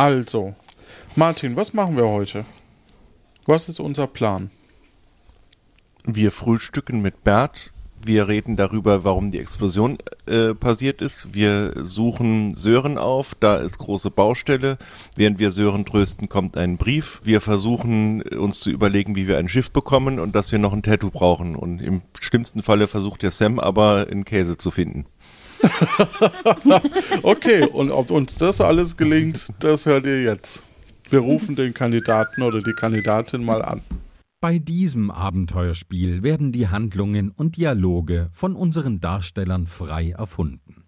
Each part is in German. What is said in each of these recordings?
Also, Martin, was machen wir heute? Was ist unser Plan? Wir frühstücken mit Bert. Wir reden darüber, warum die Explosion äh, passiert ist. Wir suchen Sören auf. Da ist große Baustelle. Während wir Sören trösten, kommt ein Brief. Wir versuchen uns zu überlegen, wie wir ein Schiff bekommen und dass wir noch ein Tattoo brauchen. Und im schlimmsten Falle versucht der Sam aber einen Käse zu finden. okay, und ob uns das alles gelingt, das hört ihr jetzt. Wir rufen den Kandidaten oder die Kandidatin mal an. Bei diesem Abenteuerspiel werden die Handlungen und Dialoge von unseren Darstellern frei erfunden.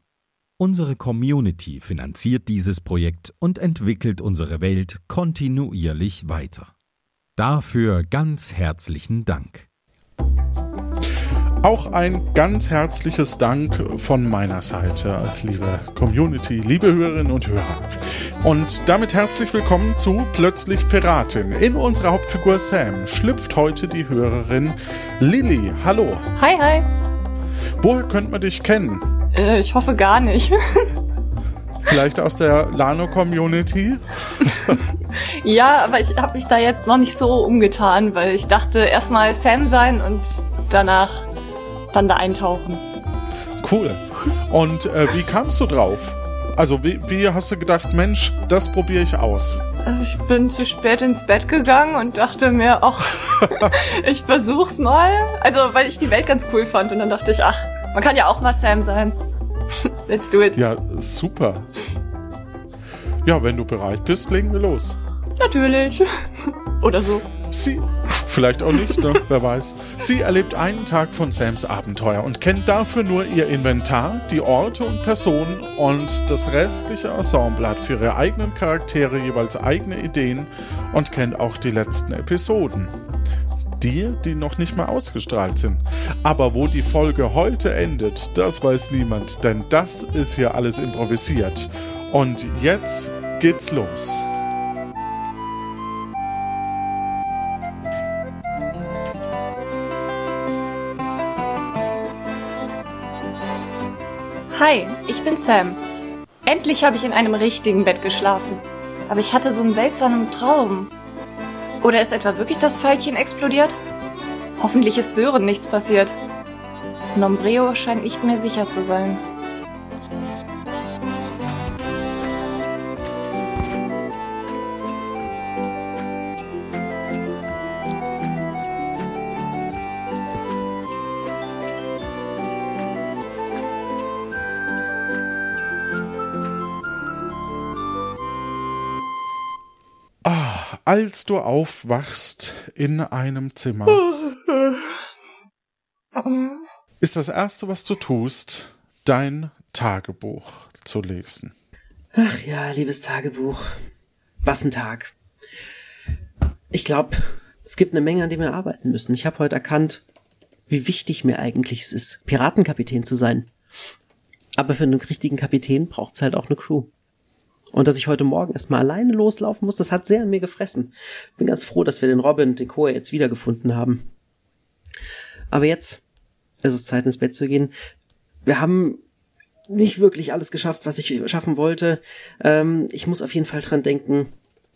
Unsere Community finanziert dieses Projekt und entwickelt unsere Welt kontinuierlich weiter. Dafür ganz herzlichen Dank. Auch ein ganz herzliches Dank von meiner Seite, liebe Community, liebe Hörerinnen und Hörer. Und damit herzlich willkommen zu Plötzlich Piratin. In unserer Hauptfigur Sam schlüpft heute die Hörerin Lilly. Hallo. Hi, hi. Woher könnte man dich kennen? Äh, ich hoffe gar nicht. Vielleicht aus der Lano-Community? ja, aber ich habe mich da jetzt noch nicht so umgetan, weil ich dachte, erstmal Sam sein und danach dann da eintauchen. Cool. Und äh, wie kamst du drauf? Also wie, wie hast du gedacht, Mensch, das probiere ich aus? Äh, ich bin zu spät ins Bett gegangen und dachte mir, ach, ich versuch's mal. Also, weil ich die Welt ganz cool fand und dann dachte ich, ach, man kann ja auch mal Sam sein. Let's do it. Ja, super. Ja, wenn du bereit bist, legen wir los. Natürlich. Oder so. Sie, vielleicht auch nicht, ne? wer weiß. Sie erlebt einen Tag von Sams Abenteuer und kennt dafür nur ihr Inventar, die Orte und Personen und das restliche Ensemble hat für ihre eigenen Charaktere jeweils eigene Ideen und kennt auch die letzten Episoden. Die, die noch nicht mal ausgestrahlt sind. Aber wo die Folge heute endet, das weiß niemand, denn das ist hier alles improvisiert. Und jetzt geht's los. Hi, ich bin Sam. Endlich habe ich in einem richtigen Bett geschlafen. Aber ich hatte so einen seltsamen Traum. Oder ist etwa wirklich das Pfeilchen explodiert? Hoffentlich ist Sören nichts passiert. Nombreo scheint nicht mehr sicher zu sein. Als du aufwachst in einem Zimmer, ist das Erste, was du tust, dein Tagebuch zu lesen. Ach ja, liebes Tagebuch. Was ein Tag. Ich glaube, es gibt eine Menge, an dem wir arbeiten müssen. Ich habe heute erkannt, wie wichtig mir eigentlich es ist, Piratenkapitän zu sein. Aber für einen richtigen Kapitän braucht es halt auch eine Crew. Und dass ich heute Morgen erstmal alleine loslaufen muss, das hat sehr an mir gefressen. Bin ganz froh, dass wir den Robin den Koa jetzt wiedergefunden haben. Aber jetzt ist es Zeit ins Bett zu gehen. Wir haben nicht wirklich alles geschafft, was ich schaffen wollte. Ähm, ich muss auf jeden Fall dran denken,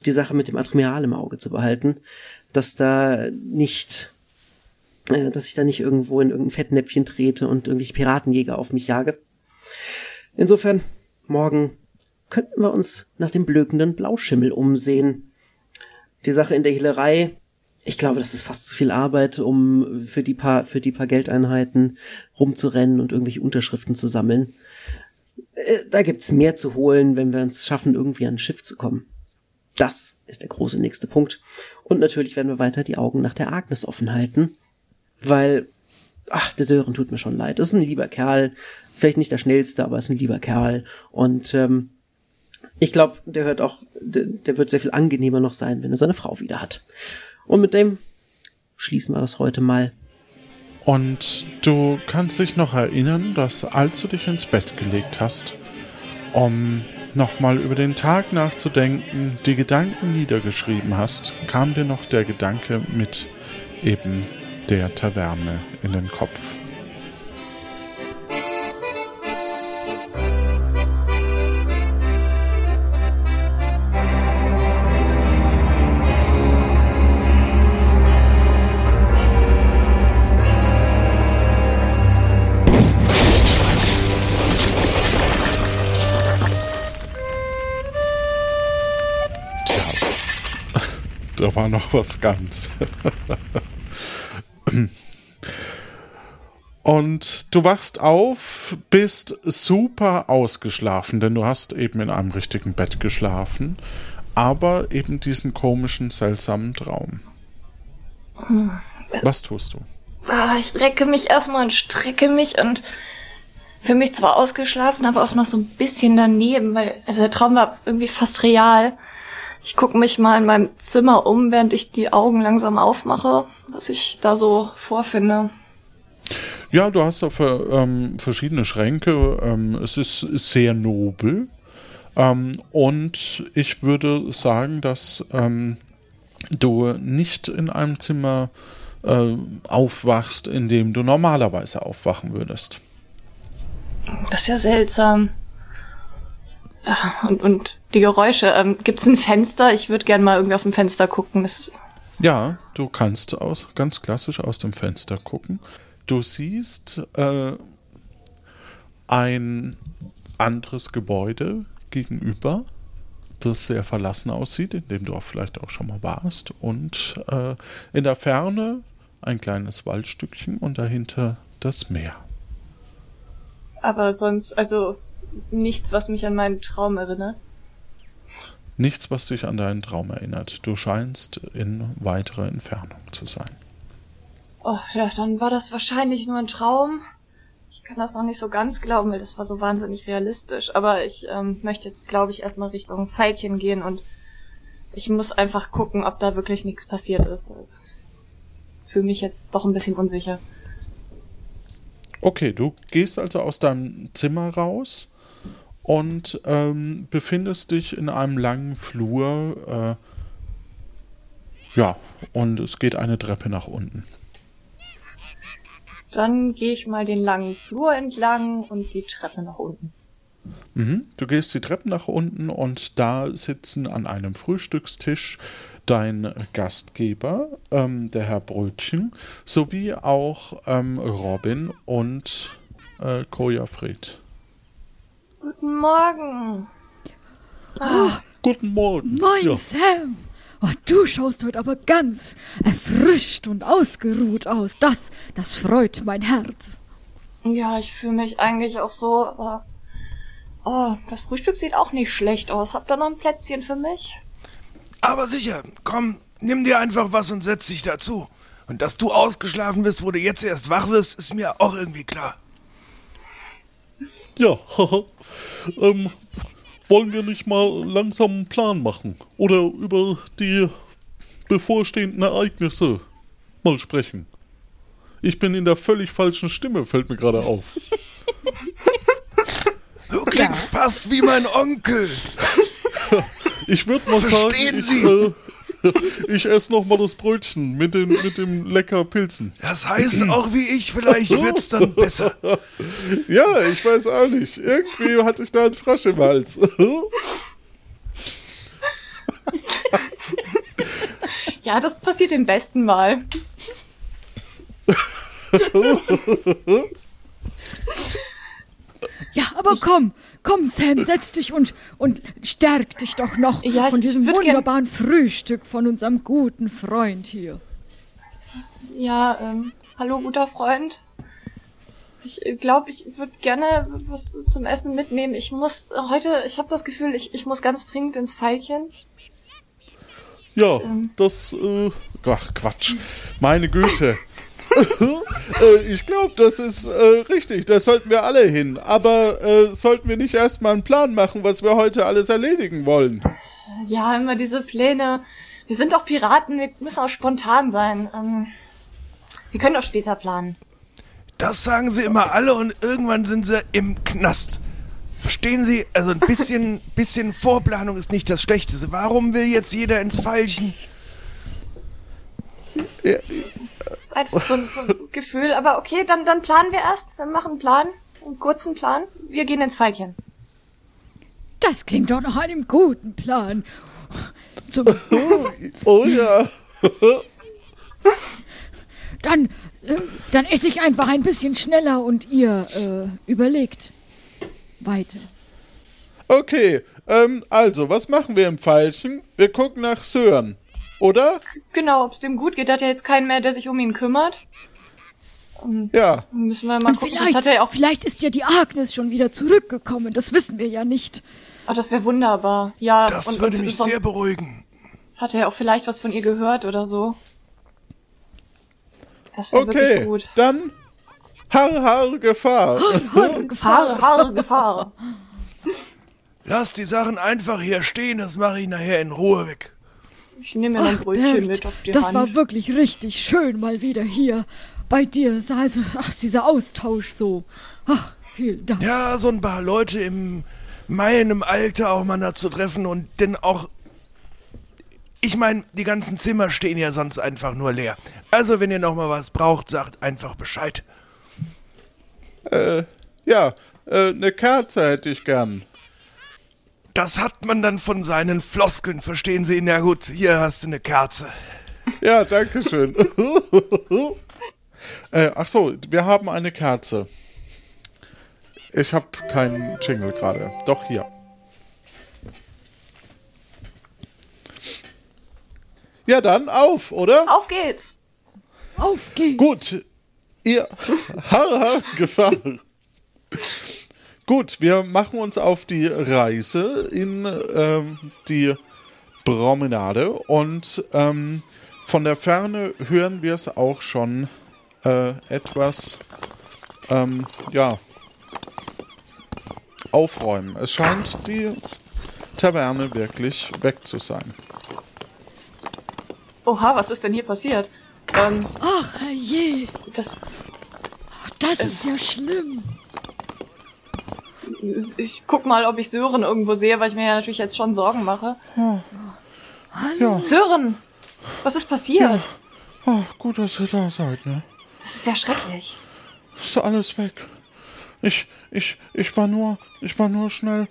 die Sache mit dem Admiral im Auge zu behalten, dass da nicht, äh, dass ich da nicht irgendwo in irgendein Fettnäpfchen trete und irgendwelche Piratenjäger auf mich jage. Insofern, morgen könnten wir uns nach dem blökenden Blauschimmel umsehen. Die Sache in der Hehlerei, ich glaube, das ist fast zu viel Arbeit, um für die paar, für die paar Geldeinheiten rumzurennen und irgendwelche Unterschriften zu sammeln. Äh, da gibt's mehr zu holen, wenn wir uns schaffen, irgendwie an ein Schiff zu kommen. Das ist der große nächste Punkt. Und natürlich werden wir weiter die Augen nach der Agnes offen halten, weil, ach, der Sören tut mir schon leid. Das ist ein lieber Kerl, vielleicht nicht der schnellste, aber ist ein lieber Kerl. Und ähm, ich glaube, der hört auch, der, der wird sehr viel angenehmer noch sein, wenn er seine Frau wieder hat. Und mit dem schließen wir das heute mal. Und du kannst dich noch erinnern, dass als du dich ins Bett gelegt hast, um nochmal über den Tag nachzudenken, die Gedanken niedergeschrieben hast, kam dir noch der Gedanke mit eben der Taverne in den Kopf. Da war noch was ganz. Und du wachst auf, bist super ausgeschlafen, denn du hast eben in einem richtigen Bett geschlafen, aber eben diesen komischen, seltsamen Traum. Was tust du? Ah, ich recke mich erstmal und strecke mich und für mich zwar ausgeschlafen, aber auch noch so ein bisschen daneben, weil also der Traum war irgendwie fast real. Ich gucke mich mal in meinem Zimmer um, während ich die Augen langsam aufmache, was ich da so vorfinde. Ja, du hast auch ähm, verschiedene Schränke. Ähm, es ist sehr nobel. Ähm, und ich würde sagen, dass ähm, du nicht in einem Zimmer äh, aufwachst, in dem du normalerweise aufwachen würdest. Das ist ja seltsam. Und, und die Geräusche. Ähm, Gibt es ein Fenster? Ich würde gerne mal irgendwie aus dem Fenster gucken. ja, du kannst aus, ganz klassisch aus dem Fenster gucken. Du siehst äh, ein anderes Gebäude gegenüber, das sehr verlassen aussieht, in dem du auch vielleicht auch schon mal warst. Und äh, in der Ferne ein kleines Waldstückchen und dahinter das Meer. Aber sonst, also nichts, was mich an meinen Traum erinnert. Nichts, was dich an deinen Traum erinnert. Du scheinst in weiterer Entfernung zu sein. Oh ja, dann war das wahrscheinlich nur ein Traum. Ich kann das noch nicht so ganz glauben, weil das war so wahnsinnig realistisch. Aber ich ähm, möchte jetzt, glaube ich, erstmal Richtung Pfeilchen gehen und ich muss einfach gucken, ob da wirklich nichts passiert ist. Für mich jetzt doch ein bisschen unsicher. Okay, du gehst also aus deinem Zimmer raus und ähm, befindest dich in einem langen Flur. Äh, ja, und es geht eine Treppe nach unten. Dann gehe ich mal den langen Flur entlang und die Treppe nach unten. Mhm. Du gehst die Treppe nach unten und da sitzen an einem Frühstückstisch dein Gastgeber, ähm, der Herr Brötchen, sowie auch ähm, Robin und äh, Koja Fried. Guten Morgen. Ah. Guten Morgen. Moin, ja. Sam. Oh, du schaust heute aber ganz erfrischt und ausgeruht aus. Das, das freut mein Herz. Ja, ich fühle mich eigentlich auch so. Aber oh, das Frühstück sieht auch nicht schlecht aus. Habt ihr noch ein Plätzchen für mich? Aber sicher, komm, nimm dir einfach was und setz dich dazu. Und dass du ausgeschlafen bist, wo du jetzt erst wach wirst, ist mir auch irgendwie klar. Ja, ähm, wollen wir nicht mal langsam einen Plan machen oder über die bevorstehenden Ereignisse mal sprechen? Ich bin in der völlig falschen Stimme, fällt mir gerade auf. Du klingst ja. fast wie mein Onkel. Ich würde mal Verstehen sagen, ich, äh, ich esse noch mal das Brötchen mit den, mit dem lecker Pilzen. Das heißt auch wie ich, vielleicht wird's dann besser. Ja, ich weiß auch nicht. Irgendwie hatte ich da einen Frosch im Hals. Ja, das passiert im besten Mal. Ja, aber komm, komm, Sam, setz dich und, und stärk dich doch noch Ja, von diesem würd gern- wunderbaren Frühstück von unserem guten Freund hier. Ja, ähm, hallo guter Freund. Ich glaube, ich würde gerne was zum Essen mitnehmen. Ich muss heute, ich habe das Gefühl, ich, ich muss ganz dringend ins Pfeilchen. Ja, ähm, das, äh, ach Quatsch. Meine Güte. äh, ich glaube, das ist äh, richtig. Da sollten wir alle hin. Aber äh, sollten wir nicht erstmal einen Plan machen, was wir heute alles erledigen wollen? Ja, immer diese Pläne. Wir sind doch Piraten, wir müssen auch spontan sein. Ähm, wir können doch später planen. Das sagen sie immer alle und irgendwann sind sie im Knast. Verstehen Sie? Also ein bisschen, bisschen Vorplanung ist nicht das Schlechteste. Warum will jetzt jeder ins Pfeilchen? Das ist einfach so ein, so ein Gefühl. Aber okay, dann, dann planen wir erst. Wir machen einen Plan, einen kurzen Plan. Wir gehen ins Pfeilchen. Das klingt doch nach einem guten Plan. Zum, Oh ja. dann, äh, dann esse ich einfach ein bisschen schneller und ihr äh, überlegt weiter. Okay, ähm, also, was machen wir im Pfeilchen? Wir gucken nach Sören, oder? Genau, ob es dem gut geht. Hat er jetzt keinen mehr, der sich um ihn kümmert? Ja. Müssen wir mal Und gucken. vielleicht, hat er ja auch. vielleicht ist ja die Agnes schon wieder zurückgekommen. Das wissen wir ja nicht. Ah, das wäre wunderbar. Ja, Das und, würde und mich sehr beruhigen. Hat er ja auch vielleicht was von ihr gehört oder so? Das wäre Okay, wirklich gut. dann Har, har, Gefahr. Gefahr, Haare, Gefahr. Lass die Sachen einfach hier stehen, das mache ich nachher in Ruhe weg. Ich nehme mir ein Brötchen Bert, mit auf die das Hand. war wirklich richtig schön mal wieder hier bei dir. Also, ach, dieser Austausch so. Ach, vielen Dank. Ja, so ein paar Leute im meinem Alter auch mal da zu treffen und dann auch. Ich meine, die ganzen Zimmer stehen ja sonst einfach nur leer. Also, wenn ihr noch mal was braucht, sagt einfach Bescheid. ja, äh, eine Kerze hätte ich gern. Das hat man dann von seinen Floskeln, verstehen Sie? Na gut, hier hast du eine Kerze. Ja, danke schön. äh, ach so, wir haben eine Kerze. Ich habe keinen Jingle gerade. Doch hier. Ja, dann auf, oder? Auf geht's! Auf geht's. Gut. Ihr Har, har, Gefahr. Gut, wir machen uns auf die Reise in ähm, die Promenade und ähm, von der Ferne hören wir es auch schon äh, etwas, ähm, ja, aufräumen. Es scheint die Taverne wirklich weg zu sein. Oha, was ist denn hier passiert? Ähm, Ach, je. das. Das ist ja schlimm. Ich guck mal, ob ich Sören irgendwo sehe, weil ich mir ja natürlich jetzt schon Sorgen mache. Ja, Sören! Was ist passiert? oh, gut, dass ihr da seid, ne? Das ist ja schrecklich. Ist alles weg. Ich, ich, ich war nur, ich war nur schnell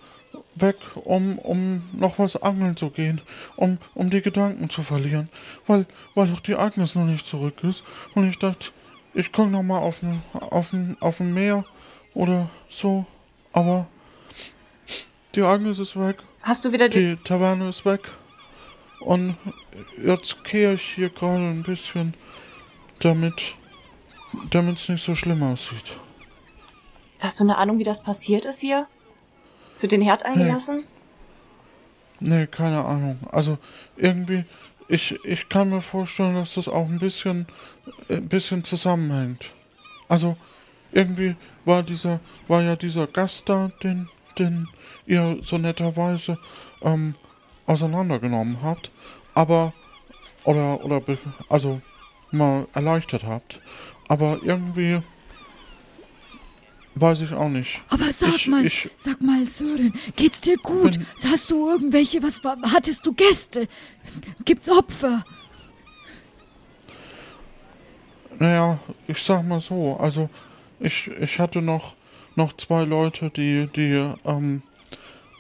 weg, um, um noch was angeln zu gehen, um, um die Gedanken zu verlieren, weil, weil doch die Agnes noch nicht zurück ist. Und ich dachte, ich guck noch mal auf ein, auf auf ein Meer oder so, aber die Agnes ist weg, Hast du wieder die. die Taverne ist weg und jetzt kehre ich hier gerade ein bisschen, damit, damit es nicht so schlimm aussieht. Hast du eine Ahnung, wie das passiert ist hier? Hast du den Herd angelassen? Nee, keine Ahnung. Also irgendwie, ich, ich kann mir vorstellen, dass das auch ein bisschen, ein bisschen zusammenhängt. Also irgendwie war dieser, war ja dieser Gast da, den, den ihr so netterweise ähm, auseinandergenommen habt, aber oder oder also mal erleichtert habt. Aber irgendwie weiß ich auch nicht. Aber sag Ich- mal, ich- sag mal, Sören, geht's dir gut? Bin- Hast du irgendwelche, was hattest du Gäste? Gibt's Opfer? Naja, ich sag mal so, also ich, ich hatte noch, noch zwei Leute, die, die, ähm,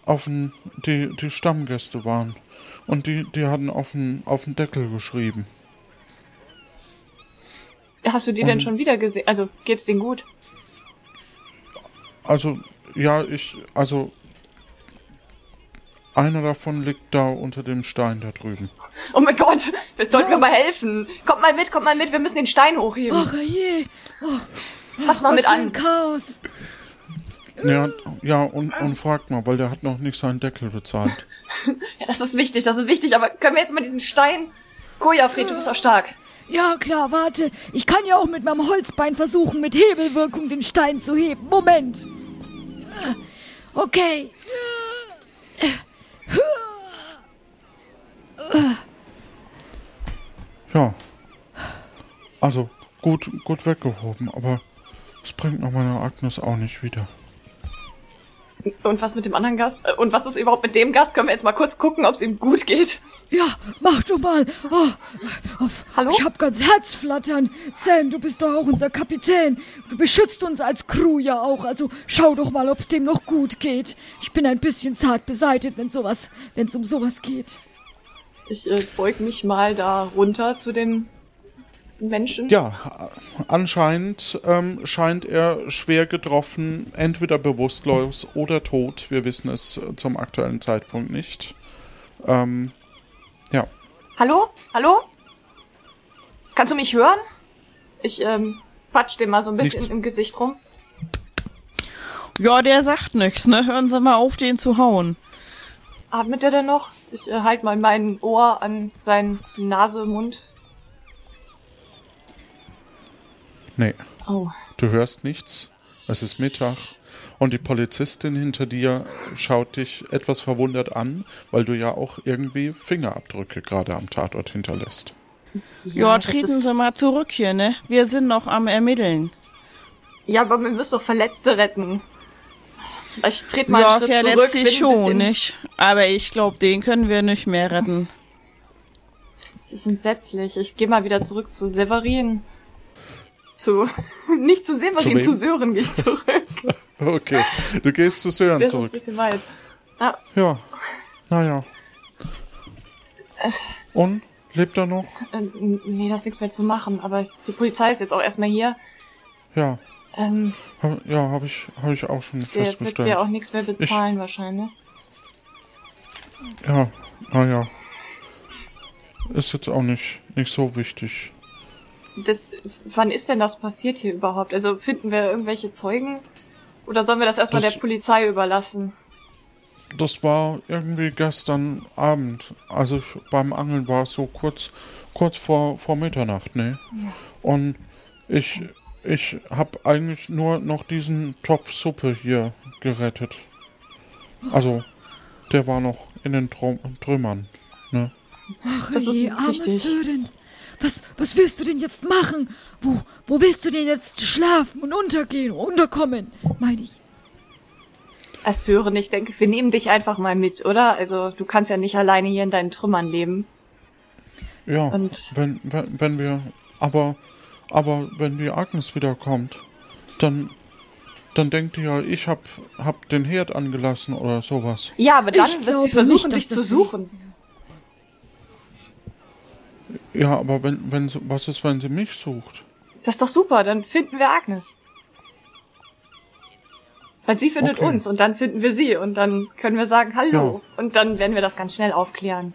auf den, die, die Stammgäste waren. Und die, die hatten auf den, auf den Deckel geschrieben. Hast du die denn schon wieder gesehen? Also, geht's denen gut? Also, ja, ich, also, einer davon liegt da unter dem Stein da drüben. Oh mein Gott, jetzt sollten wir mal helfen. Kommt mal mit, kommt mal mit, wir müssen den Stein hochheben. Ach je, Fass mal was mit für ein an. Chaos. Ja, ja und, und fragt mal, weil der hat noch nicht seinen Deckel bezahlt. Ja, das ist wichtig, das ist wichtig, aber können wir jetzt mal diesen Stein... Gojafried, du bist auch stark. Ja, klar, warte. Ich kann ja auch mit meinem Holzbein versuchen, mit Hebelwirkung den Stein zu heben. Moment. Okay. Ja. Also, gut, gut weggehoben, aber es bringt noch meine Agnes auch nicht wieder. Und was mit dem anderen Gast? Äh, Und was ist überhaupt mit dem Gast? Können wir jetzt mal kurz gucken, ob es ihm gut geht? Ja, mach du mal. Oh, auf, Hallo? Ich hab ganz Herzflattern. Sam, du bist doch auch unser Kapitän. Du beschützt uns als Crew ja auch. Also schau doch mal, ob's dem noch gut geht. Ich bin ein bisschen zart beseitigt, wenn sowas, wenn's um sowas geht. Ich äh, beug mich mal da runter zu dem Menschen? Ja, anscheinend ähm, scheint er schwer getroffen, entweder bewusstlos oder tot. Wir wissen es zum aktuellen Zeitpunkt nicht. Ähm, ja. Hallo? Hallo? Kannst du mich hören? Ich ähm, patsch dem mal so ein bisschen Nichts. im Gesicht rum. Ja, der sagt nichts, ne? Hören Sie mal auf, den zu hauen. Atmet er denn noch? Ich äh, halt mal mein Ohr an seinen Nase, Mund. Nee, Oh. du hörst nichts. Es ist Mittag. Und die Polizistin hinter dir schaut dich etwas verwundert an, weil du ja auch irgendwie Fingerabdrücke gerade am Tatort hinterlässt. Ja, das treten Sie mal zurück hier, ne? Wir sind noch am Ermitteln. Ja, aber wir müssen doch Verletzte retten. Ich trete mal ja, einen Schritt zurück. verletzt bin sich ein schon, nicht? Aber ich glaube, den können wir nicht mehr retten. Das ist entsetzlich. Ich gehe mal wieder zurück zu Severin. Zu. Nicht zu Severin, wem? zu, Sören gehe ich zurück. Okay, du gehst zu Sören Das ist ein zurück. bisschen weit. Ah, Ja, naja. Und? Lebt er noch? äh, nee, da ist nichts mehr zu machen. Aber die Polizei ist jetzt auch erstmal hier. Ja, Ähm, hab, ja, habe ich, hab ich auch schon der wird festgestellt. ja auch nichts mehr bezahlen wahrscheinlich. Ja, naja. Ist jetzt auch nicht, nicht so wichtig. Das, wann ist denn das passiert hier überhaupt? Also finden wir irgendwelche Zeugen? Oder sollen wir das erstmal Das- der Polizei überlassen? Das war irgendwie gestern Abend, als ich beim Angeln war, so kurz, kurz vor, vor Mitternacht, ne? Und ich, ich habe eigentlich nur noch diesen Topf Suppe hier gerettet. Also, der war noch in den Trum Trümmern, ne? Ach Das ist je, arme. Sören. Was, was willst du denn jetzt machen? Wo, wo willst du denn jetzt schlafen und untergehen, unterkommen, meine ich? Als Sören, ich denke, wir nehmen dich einfach mal mit, oder? Also du kannst ja nicht alleine hier in deinen Trümmern leben. Ja, Und- wenn, wenn, wenn wir, aber, aber wenn die Agnes wiederkommt, dann, dann denkt ihr ja, ich hab, hab den Herd angelassen oder sowas. Ja, aber dann Ich wird sie versuchen, nicht, dich zu suchen. Ja, aber wenn, wenn sie, was ist, wenn sie mich sucht? Das ist doch super, dann finden wir Agnes. Weil sie findet Okay. uns und dann finden wir sie und dann können wir sagen Hallo. Und dann werden wir das ganz schnell aufklären.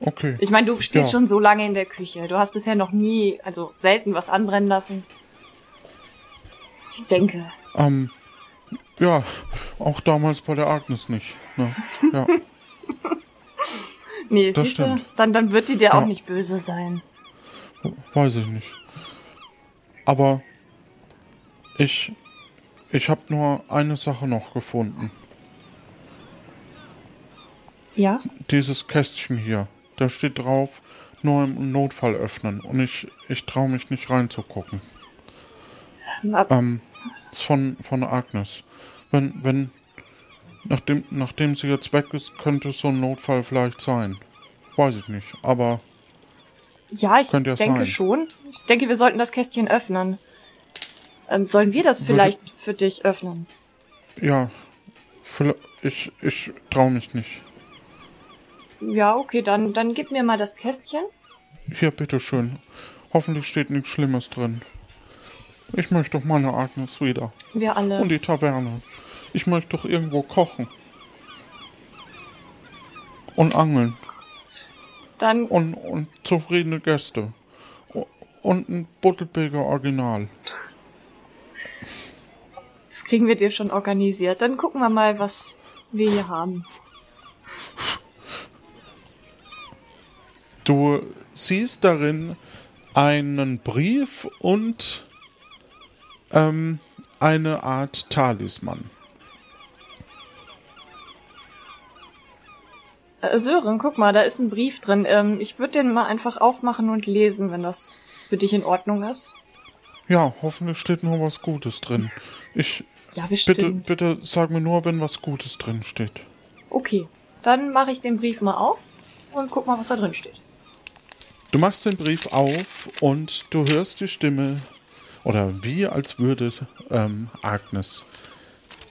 Okay. Ich meine, du stehst Ja. schon so lange in der Küche. Du hast bisher noch nie, also selten was anbrennen lassen. Ich denke. Ähm, ja, auch damals bei der Agnes nicht. Ne? Ja, Nee, Das siehste, stimmt. Dann, dann wird die dir auch Ja. nicht böse sein. weiß ich nicht. Aber ich, ich habe nur eine Sache noch gefunden. Ja? Dieses Kästchen hier, da steht drauf, nur im Notfall öffnen. Und ich, ich traue mich nicht reinzugucken. Ab, Ähm, ist von, von Agnes. Wenn, wenn, nachdem, nachdem sie jetzt weg ist, könnte es so ein Notfall vielleicht sein. Weiß ich nicht, aber ja, ich denke sein. schon. Ich denke, wir sollten das Kästchen öffnen. Ähm, sollen wir das Würde- vielleicht für dich öffnen? ja, ich, ich traue mich nicht. Ja, okay, dann, dann gib mir mal das Kästchen. Hier, bitteschön. Hoffentlich steht nichts Schlimmes drin. Ich möchte doch meine Agnes wieder. Wir alle. Und die Taverne. Ich möchte doch irgendwo kochen. Und angeln. Dann, Und, und zufriedene Gäste. Und ein Buttelbeger Original. das kriegen wir dir schon organisiert. Dann gucken wir mal, was wir hier haben. Du siehst darin einen Brief und ähm, eine Art Talisman. Äh, Sören, guck mal, da ist ein Brief drin. Ähm, ich würde den mal einfach aufmachen und lesen, wenn das für dich in Ordnung ist. Ja, hoffentlich steht nur was Gutes drin. Ich Ja, bitte, bestimmt. bitte sag mir nur, wenn was Gutes drin steht. Okay, dann mache ich den Brief mal auf und guck mal, was da drin steht. Du machst den Brief auf und du hörst die Stimme oder wie als würde ähm, Agnes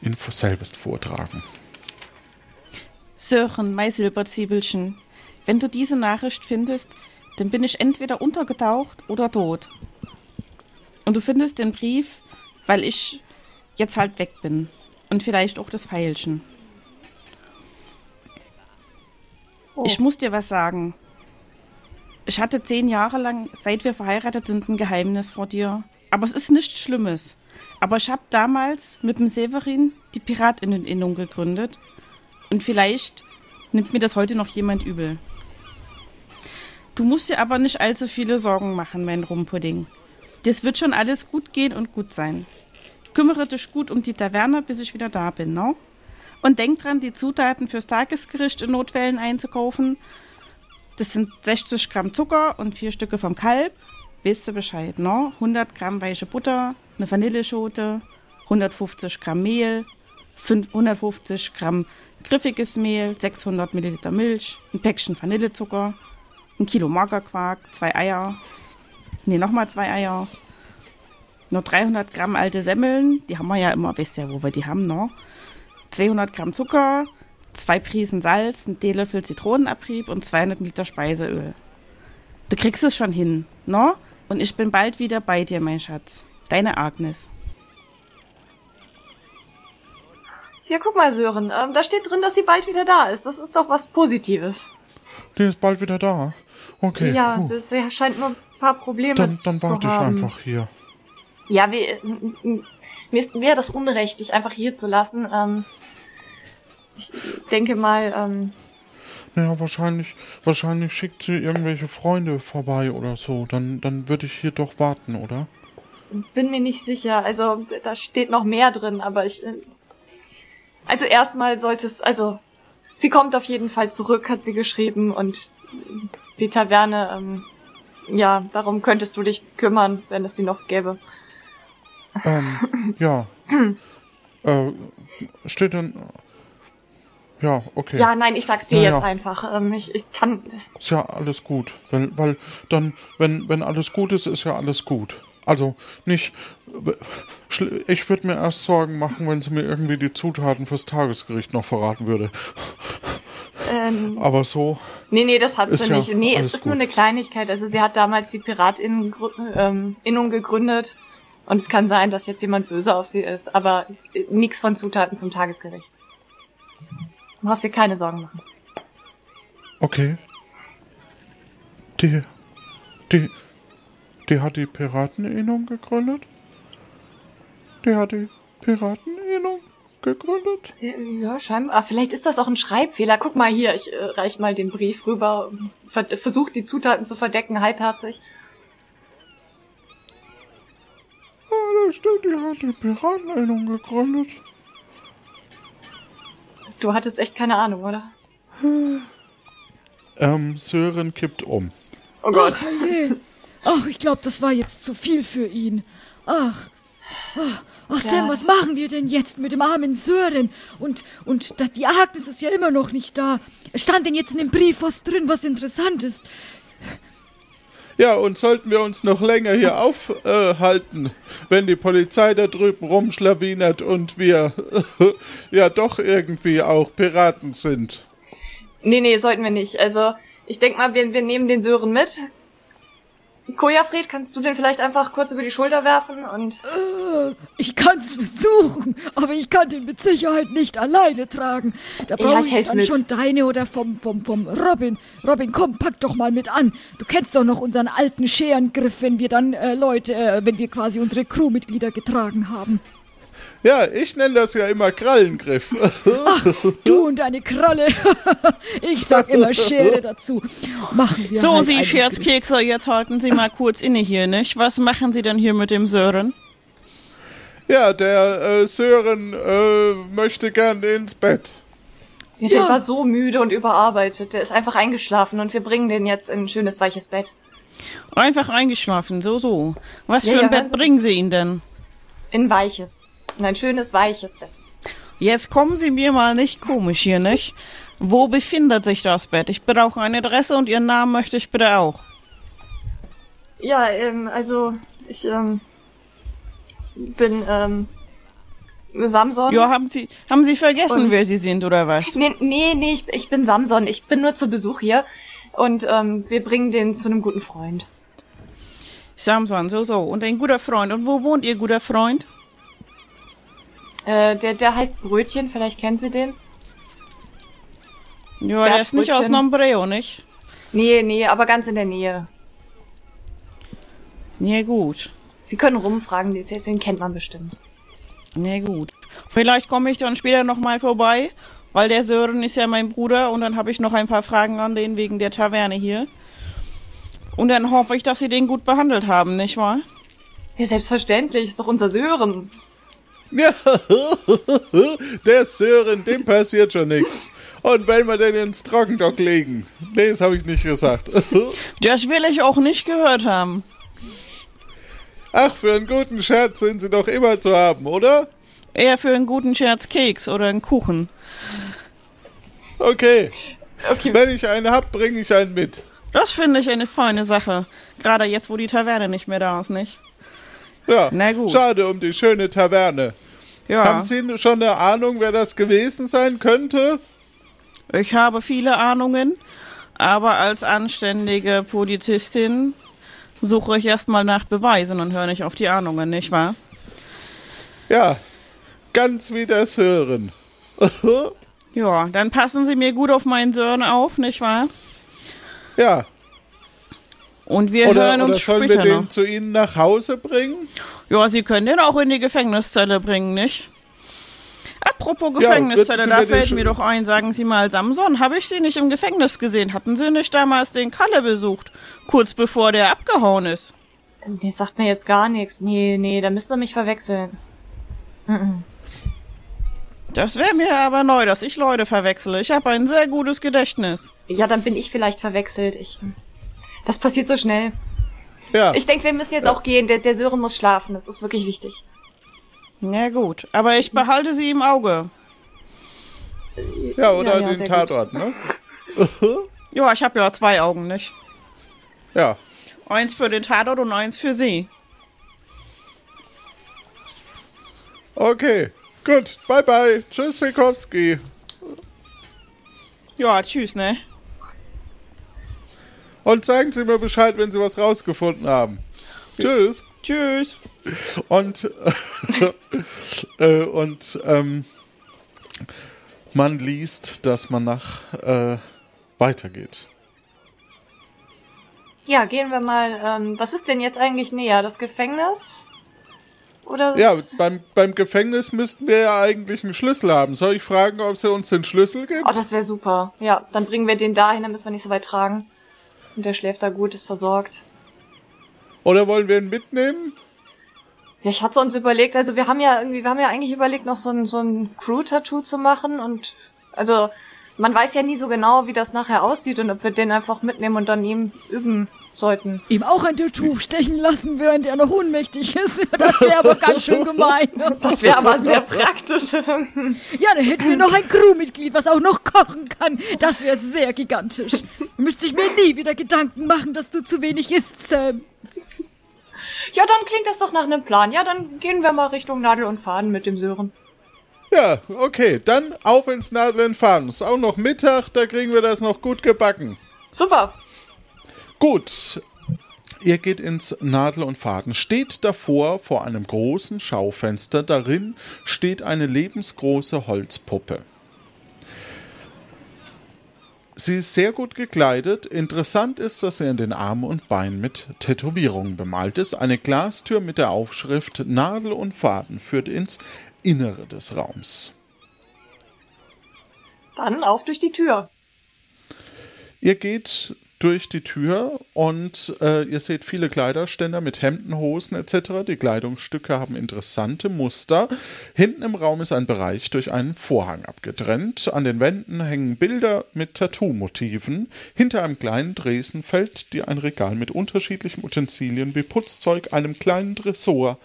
ihn selbst vortragen. Sören, mein Silberzwiebelchen, wenn du diese Nachricht findest, dann bin ich entweder untergetaucht oder tot. Und du findest den Brief, weil ich jetzt halt weg bin. Und vielleicht auch das Pfeilchen. Oh. Ich muss dir was sagen. Ich hatte zehn Jahre lang, seit wir verheiratet sind, ein Geheimnis vor dir. Aber es ist nichts Schlimmes. Aber ich habe damals mit dem Severin die Piratinneninnung gegründet. Und vielleicht nimmt mir das heute noch jemand übel. Du musst dir aber nicht allzu viele Sorgen machen, mein Rumpudding. Das wird schon alles gut gehen und gut sein. Kümmere dich gut um die Taverne, bis ich wieder da bin, no? Und denk dran, die Zutaten fürs Tagesgericht in Notfällen einzukaufen. Das sind 60 Gramm Zucker und vier Stücke vom Kalb. Weißt du Bescheid, no? 100 Gramm weiche Butter, eine Vanilleschote, 150 Gramm Mehl, 5 150 Gramm griffiges Mehl, 600 Milliliter Milch, ein Päckchen Vanillezucker, ein Kilo Magerquark, zwei Eier, nee, nochmal zwei Eier, noch 300 Gramm alte Semmeln, die haben wir ja immer, wisst ihr, wo wir die haben, no? 200 Gramm Zucker, zwei Prisen Salz, ein Teelöffel Zitronenabrieb und 200 Liter Speiseöl. Du kriegst es schon hin, no? Und ich bin bald wieder bei dir, mein Schatz. Deine Agnes. Ja, guck mal, Sören. Ähm, da steht drin, dass sie bald wieder da ist. Das ist doch was Positives. Die ist bald wieder da. Okay. ja, sie, sie scheint nur ein paar Probleme Dann, zu dann warte ich haben. einfach hier. Ja, wir, mir ist- wäre das unrecht, dich einfach hier zu lassen. Ähm, ich denke mal, ähm, Naja, wahrscheinlich, wahrscheinlich schickt sie irgendwelche Freunde vorbei oder so. Dann, dann würde ich hier doch warten, oder? ich bin mir nicht sicher. Also, da steht noch mehr drin, aber ich. Also erstmal sollte es, also sie kommt auf jeden Fall zurück, hat sie geschrieben und die Taverne, ähm, ja, darum könntest du dich kümmern, wenn es sie noch gäbe. Ähm, ja. äh, steht dann. Ja, okay. Ja, nein, ich sag's dir Ja, jetzt einfach. Ähm, ich, ich kann. Ist ja alles gut. Weil, weil dann, wenn, wenn alles gut ist, ist ja alles gut. Also nicht. Ich würde mir erst Sorgen machen, wenn sie mir irgendwie die Zutaten fürs Tagesgericht noch verraten würde. Ähm, Aber so. nee, nee, das hat sie ja nicht. Nee, es ist nur gut. eine Kleinigkeit. Also sie hat damals die Piratinnen ähm, gegründet. Und es kann sein, dass jetzt jemand böse auf sie ist, aber äh, nichts von Zutaten zum Tagesgericht. Du brauchst dir keine Sorgen machen. Okay. Die. Die. Die hat die Pirateninnung gegründet? Die hat die Pirateninnung gegründet? Ja, scheinbar. Ah, vielleicht ist das auch ein Schreibfehler. Guck mal hier, ich äh, reich mal den Brief rüber, ver versuch die Zutaten zu verdecken, halbherzig. Ah, da steht, die hat die Pirateninnung gegründet. Du hattest echt keine Ahnung, oder? Ähm, Sören kippt um. Oh Gott. Je. Ach, ich glaube, das war jetzt zu viel für ihn. Ach. Ach, ach Sam, was machen wir denn jetzt mit dem armen Sören? Und, und da, die Agnes ist ja immer noch nicht da. Stand denn jetzt in dem Brief was drin, was interessant ist? Ja, und sollten wir uns noch länger hier aufhalten, wenn die Polizei da drüben rumschlawinert und wir ja doch irgendwie auch Piraten sind. Nee, nee, sollten wir nicht. Also, ich denk mal, wir, wir nehmen den Sören mit. Kojafred, kannst du den vielleicht einfach kurz über die Schulter werfen und... Äh, Ich kann's versuchen, aber ich kann den mit Sicherheit nicht alleine tragen. Da Ja, brauche ich ich, helf dann mit. schon deine oder vom, vom, vom Robin. Robin, komm, pack doch mal mit an. Du kennst doch noch unseren alten Scherengriff, wenn wir dann äh, Leute, äh, wenn wir quasi unsere Crewmitglieder getragen haben. Ja, ich nenne das ja immer Krallengriff. Du und deine Kralle. ich sag immer Schere dazu. Machen wir So, halt Sie Scherzkekse, jetzt halten Sie mal kurz inne hier, nicht? Was machen Sie denn hier mit dem Sören? ja, der äh, Sören äh, möchte gern ins Bett. Ja, der Ja. war so müde und überarbeitet. Der ist einfach eingeschlafen und wir bringen den jetzt in ein schönes, weiches Bett. Einfach eingeschlafen, so, so. Was Ja, für ein ja, Bett bringen Sie ihn denn? In ein weiches. In ein schönes, weiches Bett. Jetzt kommen Sie mir mal nicht komisch hier, nicht? Wo befindet sich das Bett? Ich brauche eine Adresse und Ihren Namen möchte ich bitte auch. Ja, ähm, also, ich, ähm, bin, ähm, Samson. Ja, haben Sie, haben Sie vergessen, Und- wer Sie sind oder was? Nee, nee, nee, ich, ich bin Samson. Ich bin nur zu Besuch hier. Und ähm, wir bringen den zu einem guten Freund. Samson, so, so. Und ein guter Freund. Und wo wohnt ihr, guter Freund? Äh, der, der heißt Brötchen, vielleicht kennen Sie den? Ja, der ist nicht aus. Nombreo, nicht? Nee, nee, aber ganz in der Nähe. Nee, gut. Sie können rumfragen, den, den kennt man bestimmt. Nee, gut. Vielleicht komme ich dann später nochmal vorbei, weil der Sören ist ja mein Bruder und dann habe ich noch ein paar Fragen an den wegen der Taverne hier. Und dann hoffe ich, dass sie den gut behandelt haben, nicht wahr? Ja, selbstverständlich, ist doch unser Sören. Ja, der Sören, dem passiert schon nichts. Und wenn wir den ins Trockendock legen. Nee, das habe ich nicht gesagt. Das will ich auch nicht gehört haben. Ach, für einen guten Scherz sind sie doch immer zu haben, oder? Eher für einen guten Scherz Keks oder einen Kuchen. Okay. Okay. Wenn ich einen hab, bringe ich einen mit. Das finde ich eine feine Sache. Gerade jetzt, wo die Taverne nicht mehr da ist, nicht? Ja, Na gut. schade um die schöne Taverne. Ja, Haben Sie schon eine Ahnung, wer das gewesen sein könnte? ich habe viele Ahnungen, aber als anständige Polizistin suche ich erstmal nach Beweisen und höre nicht auf die Ahnungen, nicht wahr? Ja, ganz wie das Hören. Ja, dann passen Sie mir gut auf meinen Sören auf, nicht wahr? ja, Und wir oder, hören uns oder sollen wir später den noch. zu Ihnen nach Hause bringen? Ja, Sie können den auch in die Gefängniszelle bringen, nicht? Apropos Ja, Gefängniszelle, Sie da fällt mir doch ein, sagen Sie mal, Samson, habe ich Sie nicht im Gefängnis gesehen? Hatten Sie nicht damals den Kalle besucht? Kurz bevor der abgehauen ist. Nee, sagt mir jetzt gar nichts. Nee, nee, da müsst ihr mich verwechseln. Das wäre mir aber neu, dass ich Leute verwechsle. Ich habe ein sehr gutes Gedächtnis. Ja, dann bin ich vielleicht verwechselt. Ich. Das passiert so schnell. Ja, Ich denke, wir müssen jetzt auch gehen. Der, der Sören muss schlafen. Das ist wirklich wichtig. Na gut, aber ich behalte Sie im Auge. ja oder ja, ja, den Tatort, ne? Ja, ich habe ja zwei Augen, nicht? Ja, Eins für den Tatort und eins für Sie. okay. Gut, bye bye. Tschüss, Sikowski. Ja, tschüss, ne? Und sagen Sie mir Bescheid, wenn Sie was rausgefunden haben. Tschüss. Tschüss. Und, äh, und ähm, man liest, dass man nach äh, weitergeht. Ja, gehen wir mal. Ähm, was ist denn jetzt eigentlich näher? Das Gefängnis? Oder? Ja, beim, beim Gefängnis müssten wir ja eigentlich einen Schlüssel haben. Soll ich fragen, ob sie uns den Schlüssel gibt? Oh, das wäre super. Ja, dann bringen wir den dahin, dann müssen wir nicht so weit tragen. Und der schläft da gut, ist versorgt. Oder wollen wir ihn mitnehmen? Ja, ich hatte uns überlegt, also wir haben ja irgendwie, wir haben ja eigentlich überlegt, noch so ein, so ein Crew-Tattoo zu machen und also man weiß ja nie so genau, wie das nachher aussieht und ob wir den einfach mitnehmen und dann ihm üben sollten. Ihm auch ein Tattoo stechen lassen, während er noch ohnmächtig ist. Das wäre aber ganz schön gemein. Das wäre aber sehr praktisch. Ja, dann hätten wir noch ein Crewmitglied, was auch noch kochen kann. Das wäre sehr gigantisch. Müsste ich mir nie wieder Gedanken machen, dass du zu wenig isst, Sam. ja, dann klingt das doch nach einem Plan. Ja, dann gehen wir mal Richtung Nadel und Faden mit dem Sören. Ja, okay. Dann auf ins Nadel fahren. Ist auch noch Mittag, da kriegen wir das noch gut gebacken. Super. Gut. Ihr geht ins Nadel und Faden, steht davor vor einem großen Schaufenster. Darin steht eine lebensgroße Holzpuppe. Sie ist sehr gut gekleidet. Interessant ist, dass sie an den Armen und Beinen mit Tätowierungen bemalt ist. Eine Glastür mit der Aufschrift Nadel und Faden führt ins Innere des Raums. Dann auf durch die Tür. Ihr geht durch die Tür und äh, ihr seht viele Kleiderständer mit Hemden, Hosen etc. Die Kleidungsstücke haben interessante Muster. Hinten im Raum ist ein Bereich durch einen Vorhang abgetrennt. An den Wänden hängen Bilder mit Tattoo-Motiven. Hinter einem kleinen Dresen fällt dir ein Regal mit unterschiedlichen Utensilien wie Putzzeug, einem kleinen Tresor,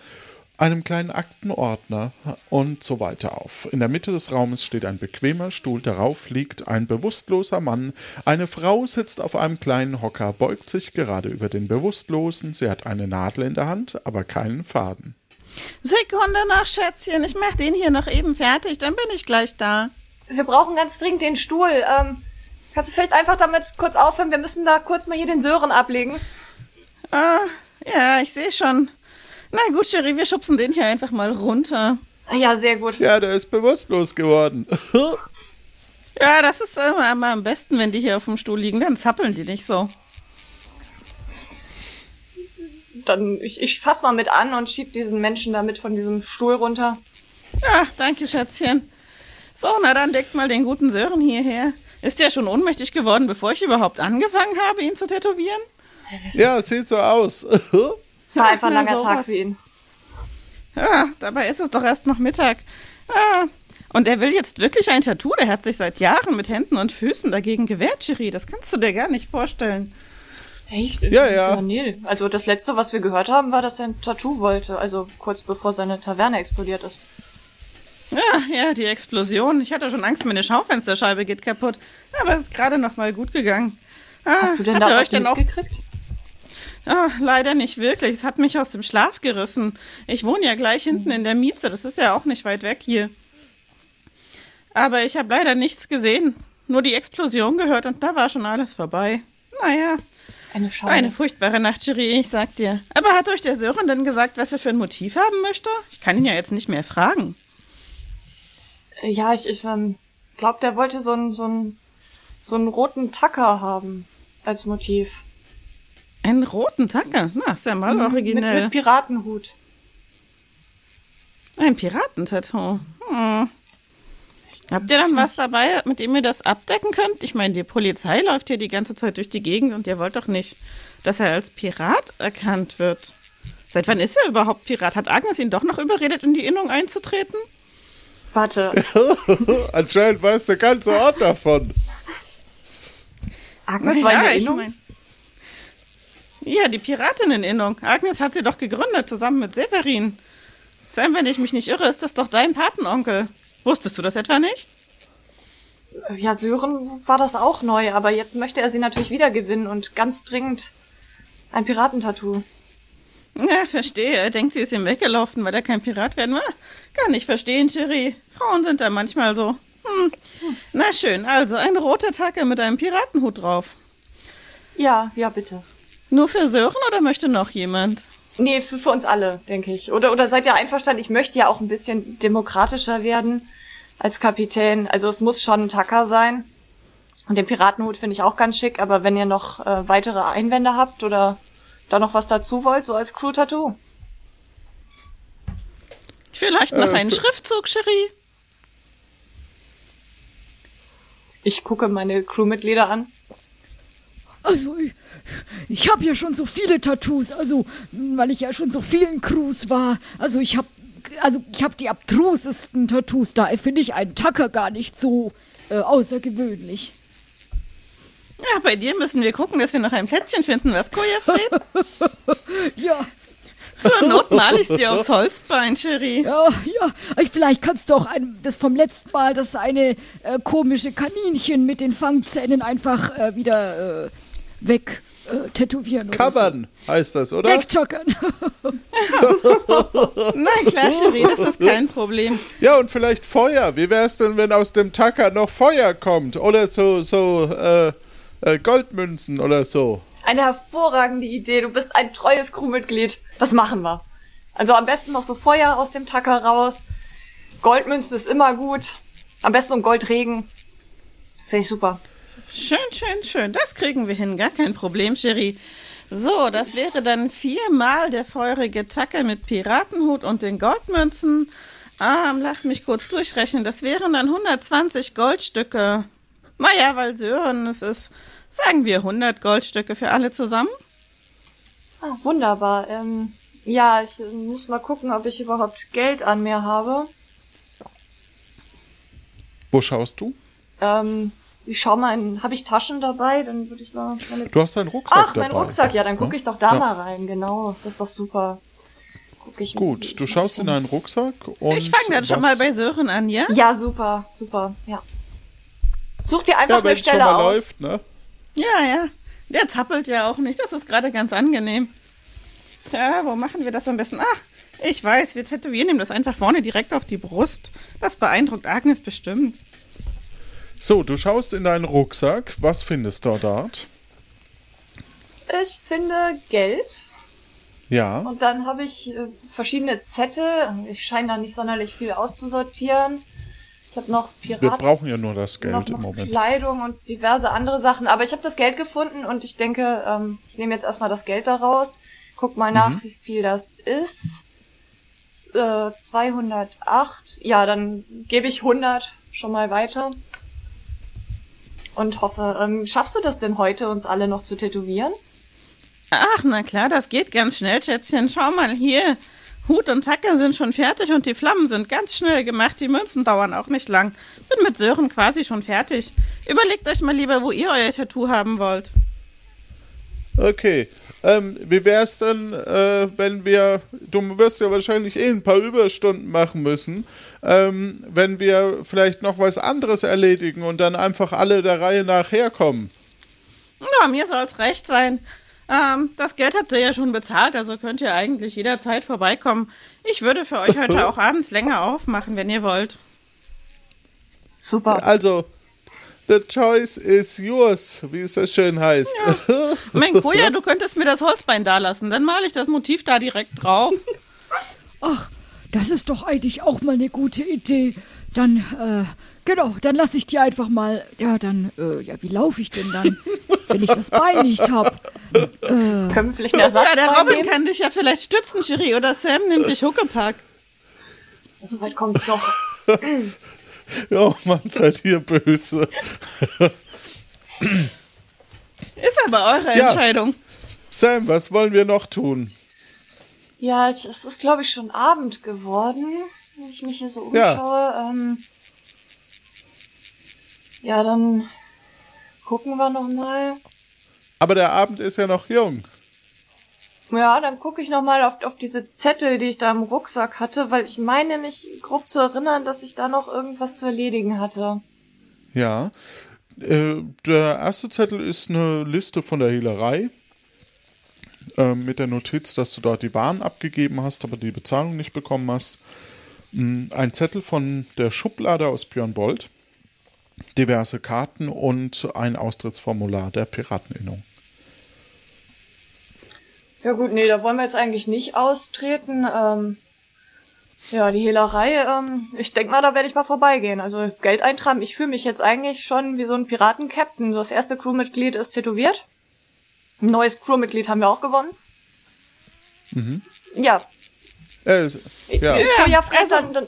einem kleinen Aktenordner und so weiter auf. In der Mitte des Raumes steht ein bequemer Stuhl, darauf liegt ein bewusstloser Mann. Eine Frau sitzt auf einem kleinen Hocker, beugt sich gerade über den Bewusstlosen. Sie hat eine Nadel in der Hand, aber keinen Faden. Sekunde noch, Schätzchen. Ich mach den hier noch eben fertig, dann bin ich gleich da. Wir brauchen ganz dringend den Stuhl. Ähm, kannst du vielleicht einfach damit kurz aufhören? Wir müssen da kurz mal hier den Sören ablegen. Ah, Ja, ich sehe schon. Na gut, Sherry, wir schubsen den hier einfach mal runter. Ja, sehr gut. Ja, der ist bewusstlos geworden. Ja, das ist immer, immer am besten, wenn die hier auf dem Stuhl liegen, dann zappeln die nicht so. Dann, ich, ich fass mal mit an und schieb diesen Menschen damit von diesem Stuhl runter. Ja, danke, Schätzchen. So, na dann deckt mal den guten Sören hierher. Ist der schon ohnmächtig geworden, bevor ich überhaupt angefangen habe, ihn zu tätowieren? ja, sieht so aus. War einfach ein langer. Tag für ihn. Ja, dabei ist es doch erst noch Mittag. Ah, und er will jetzt wirklich ein Tattoo. Der hat sich seit Jahren mit Händen und Füßen dagegen gewehrt, Cherie. Das kannst du dir gar nicht vorstellen. Echt? Ja, ja. nee. Also das letzte, was wir gehört haben, war, dass er ein Tattoo wollte. Also kurz bevor seine Taverne explodiert ist. Ja, ja, die Explosion. Ich hatte schon Angst, meine Schaufensterscheibe geht kaputt. Aber es ist gerade noch mal gut gegangen. Ah, Hast du denn da was denn auch mitgekriegt? Ah, leider nicht wirklich. Es hat mich aus dem Schlaf gerissen. Ich wohne ja gleich hinten in der Mieze. Das ist ja auch nicht weit weg hier. Aber ich habe leider nichts gesehen. Nur die Explosion gehört und da war schon alles vorbei. Naja, Eine Schande. eine furchtbare Nacht, Cherie, ich sag dir. Aber hat euch der Sören denn gesagt, was er für ein Motiv haben möchte? Ich kann ihn ja jetzt nicht mehr fragen. Ja, ich, ich ähm, glaube, der wollte so einen so einen so einen roten Tacker haben als Motiv. Einen roten Tacker? Na, ist ja mal Mit, originell. mit Piratenhut. Ein Piratentattoo. Hm. Habt ihr dann was dabei, mit dem ihr das abdecken könnt? Ich meine, die Polizei läuft hier die ganze Zeit durch die Gegend und ihr wollt doch nicht, dass er als Pirat erkannt wird. Seit wann ist er überhaupt Pirat? Hat Agnes ihn doch noch überredet, in die Innung einzutreten? Warte, Anscheinend weiß der ganze Ort davon. Agnes war in der ich Innung? mein- Ja, die Piratinneninnung. Agnes hat sie doch gegründet, zusammen mit Severin. Sam, wenn ich mich nicht irre, ist das doch dein Patenonkel. Wusstest du das etwa nicht? Ja, Sören war das auch neu, aber jetzt möchte er sie natürlich wieder gewinnen und ganz dringend ein Piratentattoo. Ja, verstehe. Er denkt, sie ist ihm weggelaufen, weil er kein Pirat werden will. Kann ich verstehen, Cherie. Frauen sind da manchmal so. Hm. Na schön, also ein roter Tacke mit einem Piratenhut drauf. Ja, ja, bitte. Nur für Sören oder möchte noch jemand? Nee, für, für uns alle, denke ich. Oder, oder seid ihr einverstanden? Ich möchte ja auch ein bisschen demokratischer werden als Kapitän. Also es muss schon ein Tacker sein. Und den Piratenhut finde ich auch ganz schick, aber wenn ihr noch äh, weitere Einwände habt oder da noch was dazu wollt, so als Crew-Tattoo. Vielleicht noch Äh, einen Schriftzug, Cherie? Ich gucke meine Crewmitglieder an. Also, ich, ich habe ja schon so viele Tattoos, also, weil ich ja schon so vielen Crews war. Also, ich habe also ich habe die abstrusesten Tattoos. Da finde ich einen Tacker gar nicht so äh, außergewöhnlich. Ja, bei dir müssen wir gucken, dass wir noch ein Plätzchen finden, was, Kojafred? Ja, Zur Not mal ich dir aufs Holzbein, Cherie. ja, ja. Ich- Vielleicht kannst du auch ein, das vom letzten Mal, das eine äh, komische Kaninchen mit den Fangzähnen einfach äh, wieder äh, weg äh, tätowieren. oder Covern heißt das, So. oder? Wegtackern. Na klar, Cherie, das ist kein Problem. Ja, und vielleicht Feuer. Wie wär's denn, wenn aus dem Tacker noch Feuer kommt? Oder so, so, äh, äh, Goldmünzen oder so. Eine hervorragende Idee. Du bist ein treues Crewmitglied. Das machen wir. Also am besten noch so Feuer aus dem Tacker raus. Goldmünzen ist immer gut. Am besten ein Goldregen. Finde ich super. Schön, schön, schön. Das kriegen wir hin, gar kein Problem, Cherie. So, das wäre dann viermal der feurige Tacke mit Piratenhut und den Goldmünzen. Ähm, lass mich kurz durchrechnen. Das wären dann 120 Goldstücke. Naja, weil Sören es ist, sagen wir 100 Goldstücke für alle zusammen. Ah, wunderbar. Ähm, ja, ich äh, muss mal gucken, ob ich überhaupt Geld an mir habe. Wo schaust du? Ähm, ich schau mal in, habe ich Taschen dabei? Dann würde ich mal meine Du hast deinen Rucksack Ach, dabei. mein Rucksack. Ja, dann gucke ich doch da Ja. mal rein. Genau, das ist doch super. Guck ich Gut, du schaust in deinen Rucksack und ich fange dann schon mal bei Sören an, ja? Ja, super, super. Ja. Such dir einfach Ja, eine es schon Stelle mal aus. läuft, ne? Ja, ja. Der zappelt ja auch nicht. Das ist gerade ganz angenehm. Tja, wo machen wir das am besten? Ach, ich weiß, wir tätowieren ihm das einfach vorne direkt auf die Brust. Das beeindruckt Agnes bestimmt. So, du schaust in deinen Rucksack. Was findest du dort? Ich finde Geld. Ja. Und dann habe ich äh, verschiedene Zettel. Ich scheine da nicht sonderlich viel auszusortieren. Ich habe noch Wir Piraten, brauchen ja nur das Geld noch, im noch Moment. Kleidung und diverse andere Sachen. Aber ich habe das Geld gefunden und ich denke, ähm, ich nehme jetzt erstmal das Geld daraus. Guck mal nach, Mhm. wie viel das ist. Z äh, 208. Ja, dann gebe ich 100 schon mal weiter. Und hoffe, ähm, schaffst du das denn heute, uns alle noch zu tätowieren? Ach, na klar, das geht ganz schnell, Schätzchen. Schau mal hier. Hut und Tacke sind schon fertig und die Flammen sind ganz schnell gemacht. Die Münzen dauern auch nicht lang. Bin mit Sören quasi schon fertig. Überlegt euch mal lieber, wo ihr euer Tattoo haben wollt. Okay. Ähm, wie wär's denn, äh, wenn wir, du wirst ja wahrscheinlich eh ein paar Überstunden machen müssen, ähm, wenn wir vielleicht noch was anderes erledigen und dann einfach alle der Reihe nach herkommen? Ja, mir soll's recht sein. Ähm, das Geld habt ihr ja schon bezahlt, also könnt ihr eigentlich jederzeit vorbeikommen. Ich würde für euch heute auch abends länger aufmachen, wenn ihr wollt. Super. Also, the choice is yours, wie es so schön heißt. Menkoja, du könntest mir das Holzbein da lassen, dann male ich das Motiv da direkt drauf. Ach, das ist doch eigentlich auch mal eine gute Idee. Dann, äh, genau, dann lasse ich dir einfach mal. Ja, dann, äh, ja, wie laufe ich denn dann, wenn ich das Bein nicht hab? Können wir vielleicht einen Ersatz Ja, der Robin nehmen? kann dich ja vielleicht stützen, Chiri, oder Sam nimmt dich Huckepack. So weit kommt's noch. oh Mann, seid ihr böse. Ist aber eure Ja. Entscheidung. Sam, was wollen wir noch tun? Ja, ich, es ist, glaube ich, schon Abend geworden, wenn ich mich hier so Ja. umschaue. Ähm, ja, dann gucken wir noch mal. Aber der Abend ist ja noch jung. Ja, dann gucke ich noch mal auf, auf diese Zettel, die ich da im Rucksack hatte, weil ich meine mich grob zu erinnern, dass ich da noch irgendwas zu erledigen hatte. Ja. Äh, der erste Zettel ist eine Liste von der Hehlerei. Äh, mit der Notiz, dass du dort die Waren abgegeben hast, aber die Bezahlung nicht bekommen hast. Mm, Ein Zettel von der Schublade aus Björn Bold. Diverse Karten und ein Austrittsformular der Pirateninnung. Ja gut, nee, da wollen wir jetzt eigentlich nicht austreten. Ähm, ja, die Hehlerei, ähm, ich denk mal, da werde ich mal vorbeigehen. Also Geld eintragen. Ich fühle mich jetzt eigentlich schon wie so ein Piratenkapitän. Das erste Crewmitglied ist tätowiert. Ein neues Crewmitglied haben wir auch gewonnen. Ja. Äh, ja. Ja, ja Fred, also- dann,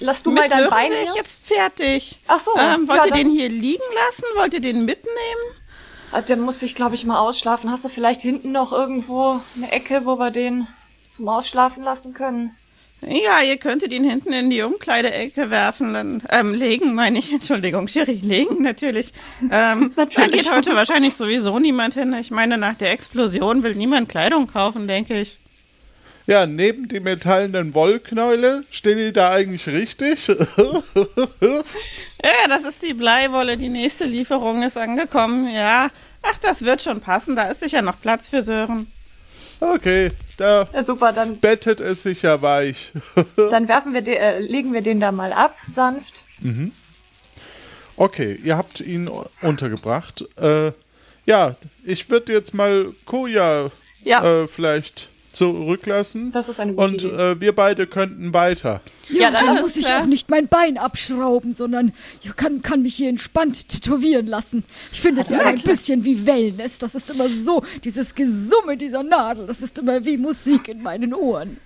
lass du mal dein Bein ich jetzt fertig. Ach so, Ähm, wollt ja, ihr den hier liegen lassen? Wollt ihr den mitnehmen? Ah, Der muss sich, glaube ich, mal ausschlafen. Hast du vielleicht hinten noch irgendwo eine Ecke, wo wir den zum Ausschlafen lassen können? Ja, ihr könntet ihn hinten in die Umkleideecke werfen, dann, ähm, legen, meine ich, Entschuldigung, Sherry, legen, natürlich. Ähm, Da Natürlich. geht heute wahrscheinlich sowieso niemand hin. Ich meine, nach der Explosion will niemand Kleidung kaufen, denke ich. Ja, neben die metallenen Wollknäule, stehen die da eigentlich richtig? Ja, das ist die Bleiwolle, die nächste Lieferung ist angekommen, ja. Ach, das wird schon passen, da ist sicher noch Platz für Sören. okay, da Ja, super, dann, bettet es sich ja weich. dann werfen wir den, äh, legen wir den da mal ab, sanft. Okay, ihr habt ihn untergebracht. Äh, ja, ich würde jetzt mal Koja Ja. äh, vielleicht zurücklassen. Das ist eine gute Und Idee. äh, wir beide könnten weiter. Ja, Ja, dann dann muss ich klar. auch nicht mein Bein abschrauben, sondern ich kann, kann mich hier entspannt tätowieren lassen. Ich finde es ja ein bisschen wie Wellness. Das ist immer so, dieses Gesumme dieser Nadel, das ist immer wie Musik in meinen Ohren.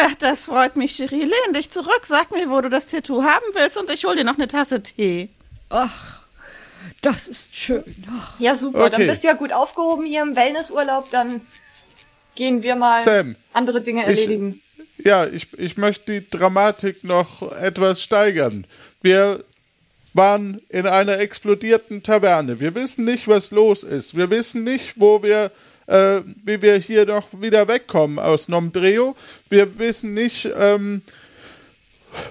Ach, das freut mich, Cherie. Lehn dich zurück, sag mir, wo du das Tattoo haben willst und ich hol dir noch eine Tasse Tee. Ach, das ist schön. Ach, Ja, super, dann Okay. bist du ja gut aufgehoben hier im Wellnessurlaub, dann gehen wir mal Sam, andere Dinge ich- erledigen. Ja, ich, ich möchte die Dramatik noch etwas steigern. Wir waren in einer explodierten Taverne. Wir wissen nicht, was los ist. Wir wissen nicht, wo wir, äh, wie wir hier noch wieder wegkommen aus Nomdreo. Wir wissen nicht, ähm,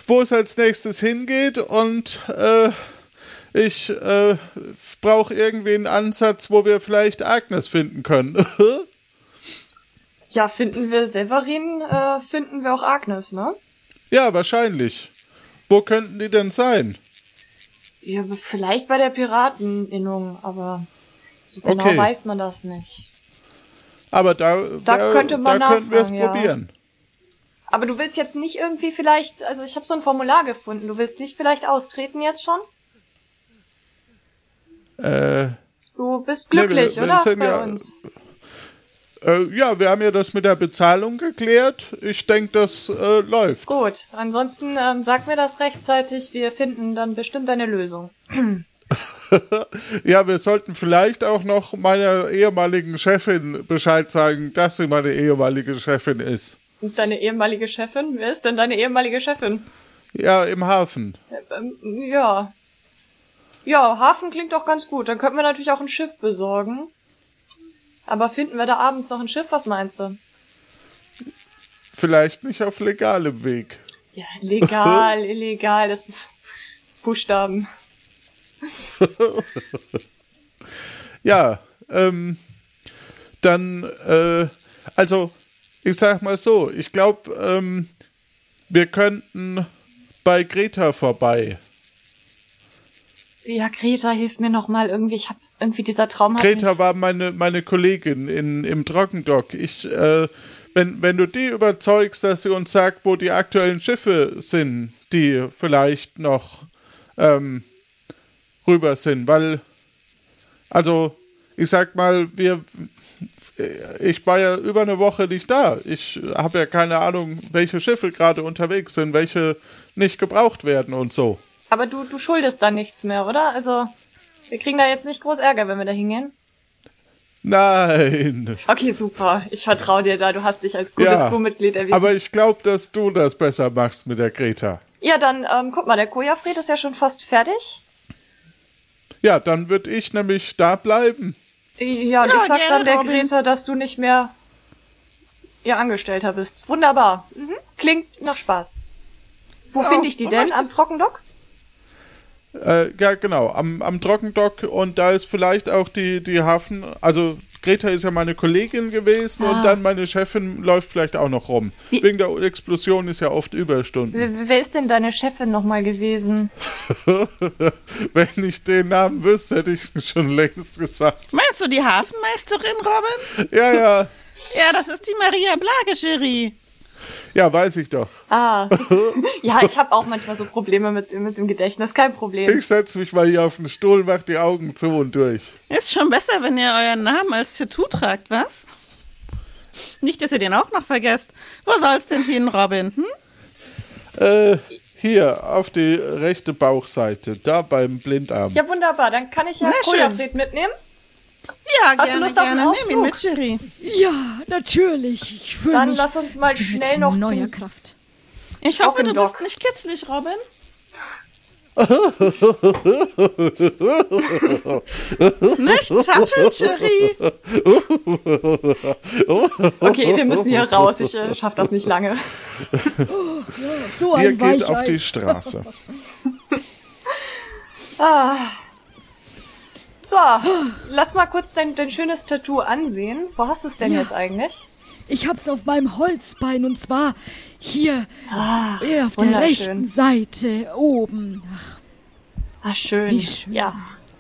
wo es als nächstes hingeht und äh, ich äh, brauche irgendwie einen Ansatz, wo wir vielleicht Agnes finden können. Ja, finden wir Severin, äh, finden wir auch Agnes, ne? ja, wahrscheinlich. Wo könnten die denn sein? Ja, vielleicht bei der Pirateninnung, aber so genau Okay. weiß man das nicht. Aber da, Da da, könnte man da könnten wir es ja. probieren. Aber du willst jetzt nicht irgendwie vielleicht, also ich habe so ein Formular gefunden, du willst nicht vielleicht austreten jetzt schon? Äh, Du bist Nee, wir- glücklich, wir oder? Bei ja- uns. Äh, ja, wir haben ja das mit der Bezahlung geklärt. Ich denke, das äh, läuft. Gut, ansonsten ähm, sag mir das rechtzeitig, wir finden dann bestimmt eine Lösung. Ja, wir sollten vielleicht auch noch meiner ehemaligen Chefin Bescheid sagen, dass sie meine ehemalige Chefin ist. Und deine ehemalige Chefin? Wer ist denn deine ehemalige Chefin? Ja, im Hafen. Ähm, ja. Ja, Hafen klingt doch ganz gut. Dann könnten wir natürlich auch ein Schiff besorgen. Aber finden wir da abends noch ein Schiff? Was meinst du? Vielleicht nicht auf legalem Weg. Ja, legal, illegal, das ist Buchstaben. Ja, ähm, dann, äh, also, ich sag mal so, ich glaube, ähm, wir könnten bei Greta vorbei. Ja, Greta, hilf mir noch mal irgendwie. Ich hab irgendwie dieser Traum hat Greta mich- war meine, meine Kollegin in, im Trockendock. Ich, äh, wenn, wenn du die überzeugst, dass sie uns sagt, wo die aktuellen Schiffe sind, die vielleicht noch ähm, rüber sind, weil, also, ich sag mal, wir, ich war ja über eine Woche nicht da. Ich habe ja keine Ahnung, welche Schiffe gerade unterwegs sind, welche nicht gebraucht werden und so. Aber du, du schuldest da nichts mehr, oder? Also, wir kriegen da jetzt nicht groß Ärger, wenn wir da hingehen. Nein. Okay, super. Ich vertraue dir da. Du hast dich als gutes Ja, Crewmitglied erwiesen. Aber ich glaube, dass du das besser machst mit der Greta. ja, dann, ähm, guck mal, der Kojafried ist ja schon fast fertig. Ja, dann würde ich nämlich da bleiben. Ja, und Ja, ich sag gerne, dann der Robin. Greta, dass du nicht mehr ihr Angestellter bist. Wunderbar. Mhm. Klingt nach Spaß. Wo So, finde ich die denn? Am Trockendock? Äh, ja, genau, am, am Trockendock und da ist vielleicht auch die, die Hafen, also Greta ist ja meine Kollegin gewesen und dann meine Chefin läuft vielleicht auch noch rum. Ah. Wie- Wegen der Explosion ist ja oft Überstunden. Wer wer ist denn deine Chefin nochmal gewesen? Wenn ich den Namen wüsste, hätte ich schon längst gesagt. Meinst du die Hafenmeisterin, Robin? Ja, ja, Ja, das ist die Maria Blagescheri. Ja, weiß ich doch. Ah. ja, ich habe auch manchmal so Probleme mit, mit dem Gedächtnis. Kein Problem. Ich setze mich mal hier auf den Stuhl, mach die Augen zu und durch. Ist schon besser, wenn ihr euren Namen als Tattoo tragt, was? Nicht, dass ihr den auch noch vergesst. Wo soll's denn hin, Robin? Hm? Äh, hier, auf die rechte Bauchseite, da beim Blindarm. Ja, wunderbar. Dann kann ich ja. Kojafried mitnehmen. Ja, Hast du gerne, Lust auf einen gerne. Nimm ihn Ausflug? mit. Ja, natürlich. Dann mich lass uns mal schnell noch neuer zum Kraft. Ich hoffe, du Trockendock. bist nicht kitzlig, Robin. nicht zappeln, Cherie. Okay, wir müssen hier raus. Ich äh, schaff das nicht lange. So Ihr ein geht auf Weichei. die Straße. So, lass mal kurz dein, dein schönes Tattoo ansehen. Wo hast du es denn Ja. jetzt eigentlich? Ich hab's auf meinem Holzbein und zwar hier äh, auf der rechten Seite oben. Ah, schön. Wie schön. Ja.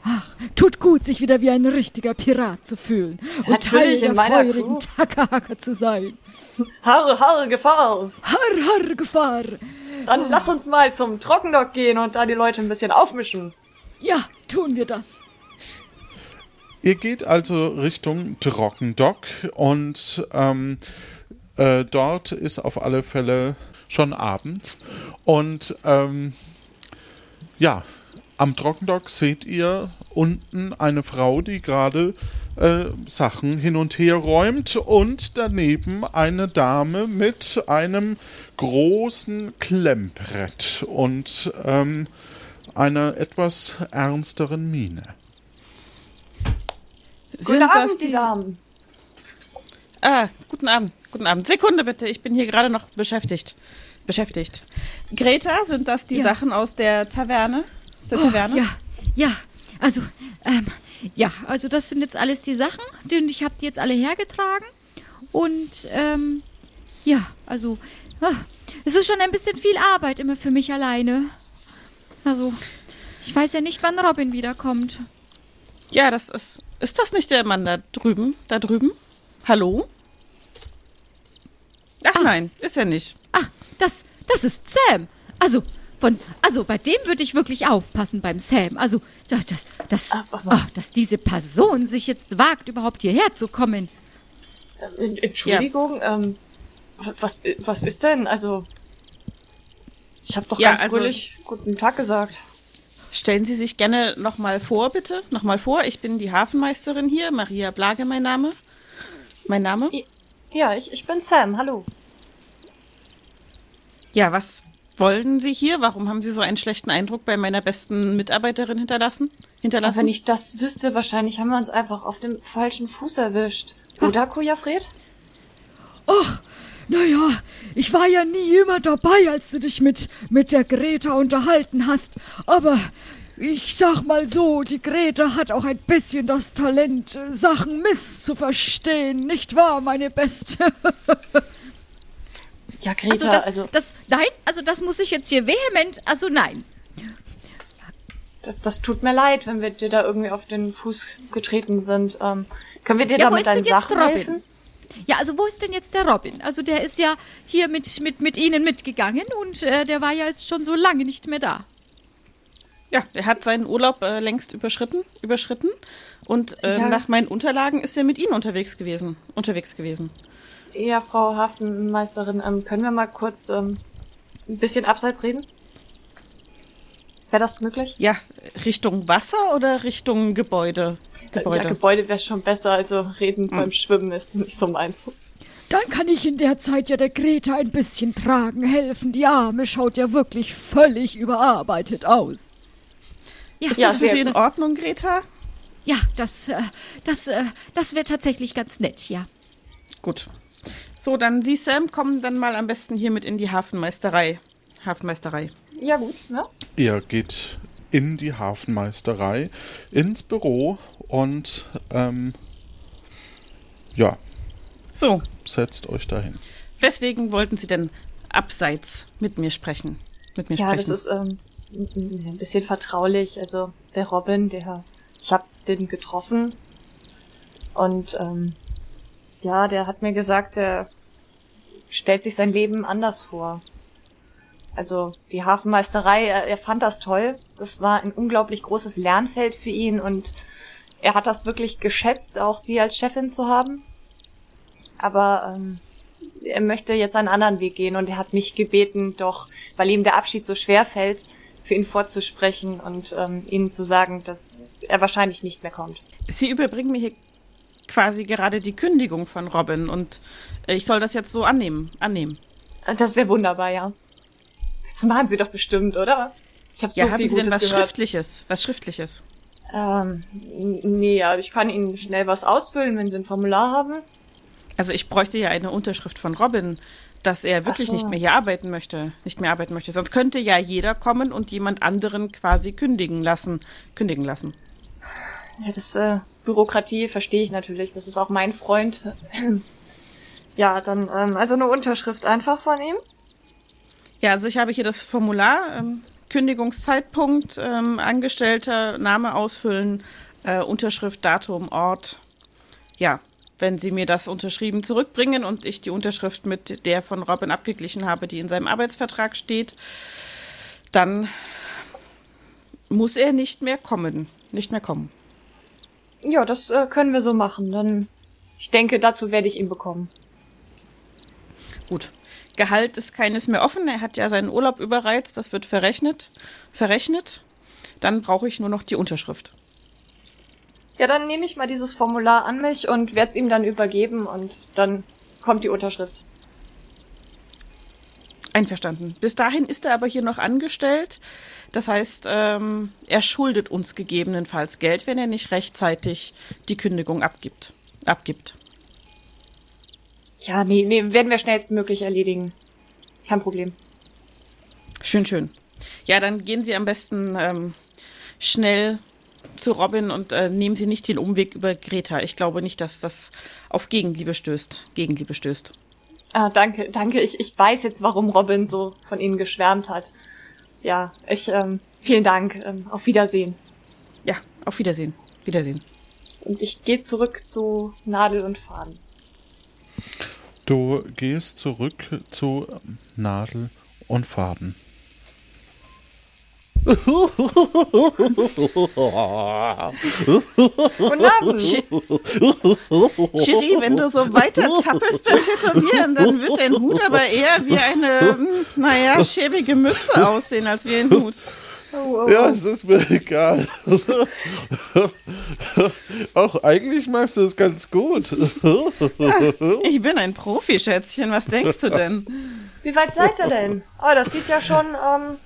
Ach, tut gut, sich wieder wie ein richtiger Pirat zu fühlen und Natürlich, Teil in der meiner feurigen. Takahaka zu sein. Harre, harre, Gefahr. Har, har, Gefahr. Dann lass uns mal zum Trockendock gehen und da die Leute ein bisschen aufmischen. Ja, tun wir das. Ihr geht also Richtung Trockendock und ähm, äh, dort ist auf alle Fälle schon Abend. Und ähm, ja, am Trockendock seht ihr unten eine Frau, die gerade äh, Sachen hin und her räumt und daneben eine Dame mit einem großen Klemmbrett und ähm, einer etwas ernsteren Miene. Sind Guten das Abend, die die Damen. Ah, guten Abend, guten Abend. Sekunde bitte, ich bin hier gerade noch beschäftigt. Beschäftigt. Greta, sind das die Ja. Sachen aus der Taverne? Aus der Taverne? Ja, ja, also, ähm, ja, also das sind jetzt alles die Sachen, die ich habe die jetzt alle hergetragen. Und, ähm, ja, also, ah, es ist schon ein bisschen viel Arbeit immer für mich alleine. Also, ich weiß ja nicht, wann Robin wiederkommt. Ja, das ist. Ist das nicht der Mann da drüben? Da drüben? Hallo? Ach nein, ist er nicht. Ah, das, das ist Sam. Also, von, also bei dem würde ich wirklich aufpassen beim Sam. Also, das, das, das, oh, dass diese Person sich jetzt wagt, überhaupt hierher zu kommen. Äh, Entschuldigung, ähm, was, was ist denn? Also, ich habe doch Ja, ganz also- fröhlich guten Tag gesagt. Stellen Sie sich gerne nochmal vor, bitte. Nochmal vor. Ich bin die Hafenmeisterin hier. Maria Blage, mein Name. Mein Name? Ja, ich, ich bin Sam, hallo. Ja, was wollen Sie hier? Warum haben Sie so einen schlechten Eindruck bei meiner besten Mitarbeiterin hinterlassen? Hinterlassen? Aber wenn ich das wüsste, wahrscheinlich haben wir uns einfach auf dem falschen Fuß erwischt. Oder, Kujafred? Ach, naja, ich war ja nie immer dabei, als du dich mit, mit der Greta unterhalten hast. Aber ich sag mal so, die Greta hat auch ein bisschen das Talent, äh, Sachen misszuverstehen, nicht wahr, meine Beste? Ja, Greta, Also das, also, das, nein, also das muss ich jetzt hier vehement, also nein. das, das tut mir leid, wenn wir dir da irgendwie auf den Fuß getreten sind. Ähm, können wir dir Ja, da mit deinen Sachen helfen? Ja, also wo ist denn jetzt der Robin? Also der ist ja hier mit, mit, mit Ihnen mitgegangen und äh, der war ja jetzt schon so lange nicht mehr da. ja, er hat seinen Urlaub äh, längst überschritten, überschritten. Und äh, Ja. nach meinen Unterlagen ist er mit Ihnen unterwegs gewesen. Unterwegs gewesen. Ja, Frau Hafenmeisterin, ähm, können wir mal kurz ähm, ein bisschen abseits reden? Wäre das möglich? Ja, Richtung Wasser oder Richtung Gebäude? Gebäude. Ja, Gebäude wäre schon besser, also reden beim Schwimmen ist nicht so meins. Dann kann ich in der Zeit ja der Greta ein bisschen tragen helfen. Die Arme schaut ja wirklich völlig überarbeitet aus. Ja, ist Ja, das Sie in das- Ordnung, Greta? Ja, das, äh, das, äh, das wäre tatsächlich ganz nett, ja. Gut. So, dann Sie, Sam, kommen dann mal am besten hier mit in die Hafenmeisterei. Hafenmeisterei. Ja, gut, ne? Ihr geht in die Hafenmeisterei, ins Büro und ähm, ja, So, setzt euch dahin. weswegen wollten Sie denn abseits mit mir sprechen? Mit mir Ja, sprechen. das ist ähm, ein bisschen vertraulich. Also der Robin, der, ich habe den getroffen und ähm, ja, der hat mir gesagt, er stellt sich sein Leben anders vor. Also die Hafenmeisterei, er, er fand das toll. Das war ein unglaublich großes Lernfeld für ihn und er hat das wirklich geschätzt, auch sie als Chefin zu haben. Aber ähm, er möchte jetzt einen anderen Weg gehen und er hat mich gebeten, doch, weil ihm der Abschied so schwer fällt, für ihn vorzusprechen und ähm, ihnen zu sagen, dass er wahrscheinlich nicht mehr kommt. Sie überbringen mir hier quasi gerade die Kündigung von Robin und äh, ich soll das jetzt so annehmen. Annehmen. Das wäre wunderbar, ja. Das machen Sie doch bestimmt, oder? Ich habe Ja, so haben viel Sie denn Gutes was gehört. Schriftliches? Was Schriftliches? Ähm, nee, ja, ich kann Ihnen schnell was ausfüllen, wenn Sie ein Formular haben. Also ich bräuchte ja eine Unterschrift von Robin, dass er wirklich so. nicht mehr hier arbeiten möchte, nicht mehr arbeiten möchte. Sonst könnte ja jeder kommen und jemand anderen quasi kündigen lassen, kündigen lassen. Ja, das äh, Bürokratie verstehe ich natürlich. Das ist auch mein Freund. Ja, dann ähm, also eine Unterschrift einfach von ihm. Ja, also ich habe hier das Formular, ähm, Kündigungszeitpunkt, ähm, Angestellter, Name ausfüllen, äh, Unterschrift, Datum, Ort. Ja, wenn Sie mir das unterschrieben zurückbringen und ich die Unterschrift mit der von Robin abgeglichen habe, die in seinem Arbeitsvertrag steht, dann muss er nicht mehr kommen. Nicht mehr kommen. Ja, das äh, können wir so machen. Dann, ich denke, dazu werde ich ihn bekommen. Gut. Gehalt ist keines mehr offen. Er hat ja seinen Urlaub überreizt. Das wird verrechnet. Verrechnet. Dann brauche ich nur noch die Unterschrift. Ja, dann nehme ich mal dieses Formular an mich und werde es ihm dann übergeben und dann kommt die Unterschrift. Einverstanden. Bis dahin ist er aber hier noch angestellt. Das heißt, ähm, er schuldet uns gegebenenfalls Geld, wenn er nicht rechtzeitig die Kündigung abgibt. Abgibt. Ja, nee, nee, werden wir schnellstmöglich erledigen. Kein Problem. Schön, schön. Ja, dann gehen Sie am besten ähm, schnell zu Robin und äh, nehmen Sie nicht den Umweg über Greta. Ich glaube nicht, dass das auf Gegenliebe stößt. Gegenliebe stößt. Ah, danke, danke. Ich, ich weiß jetzt, warum Robin so von Ihnen geschwärmt hat. Ja, ich, ähm, vielen Dank. Ähm, auf Wiedersehen. Ja, auf Wiedersehen. Wiedersehen. Und ich gehe zurück zu Nadel und Faden. Du gehst zurück zu Nadel und Faden. Guten Abend. Cherie, wenn du so weiter zappelst beim Tätowieren, dann wird dein Hut aber eher wie eine, hm, naja, schäbige Mütze aussehen, als wie ein Hut. Ja, es ist mir egal. Auch eigentlich machst du es ganz gut. Ich bin ein Profi, Schätzchen, was denkst du denn? Wie weit seid ihr denn? Oh, das sieht ja schon, ähm,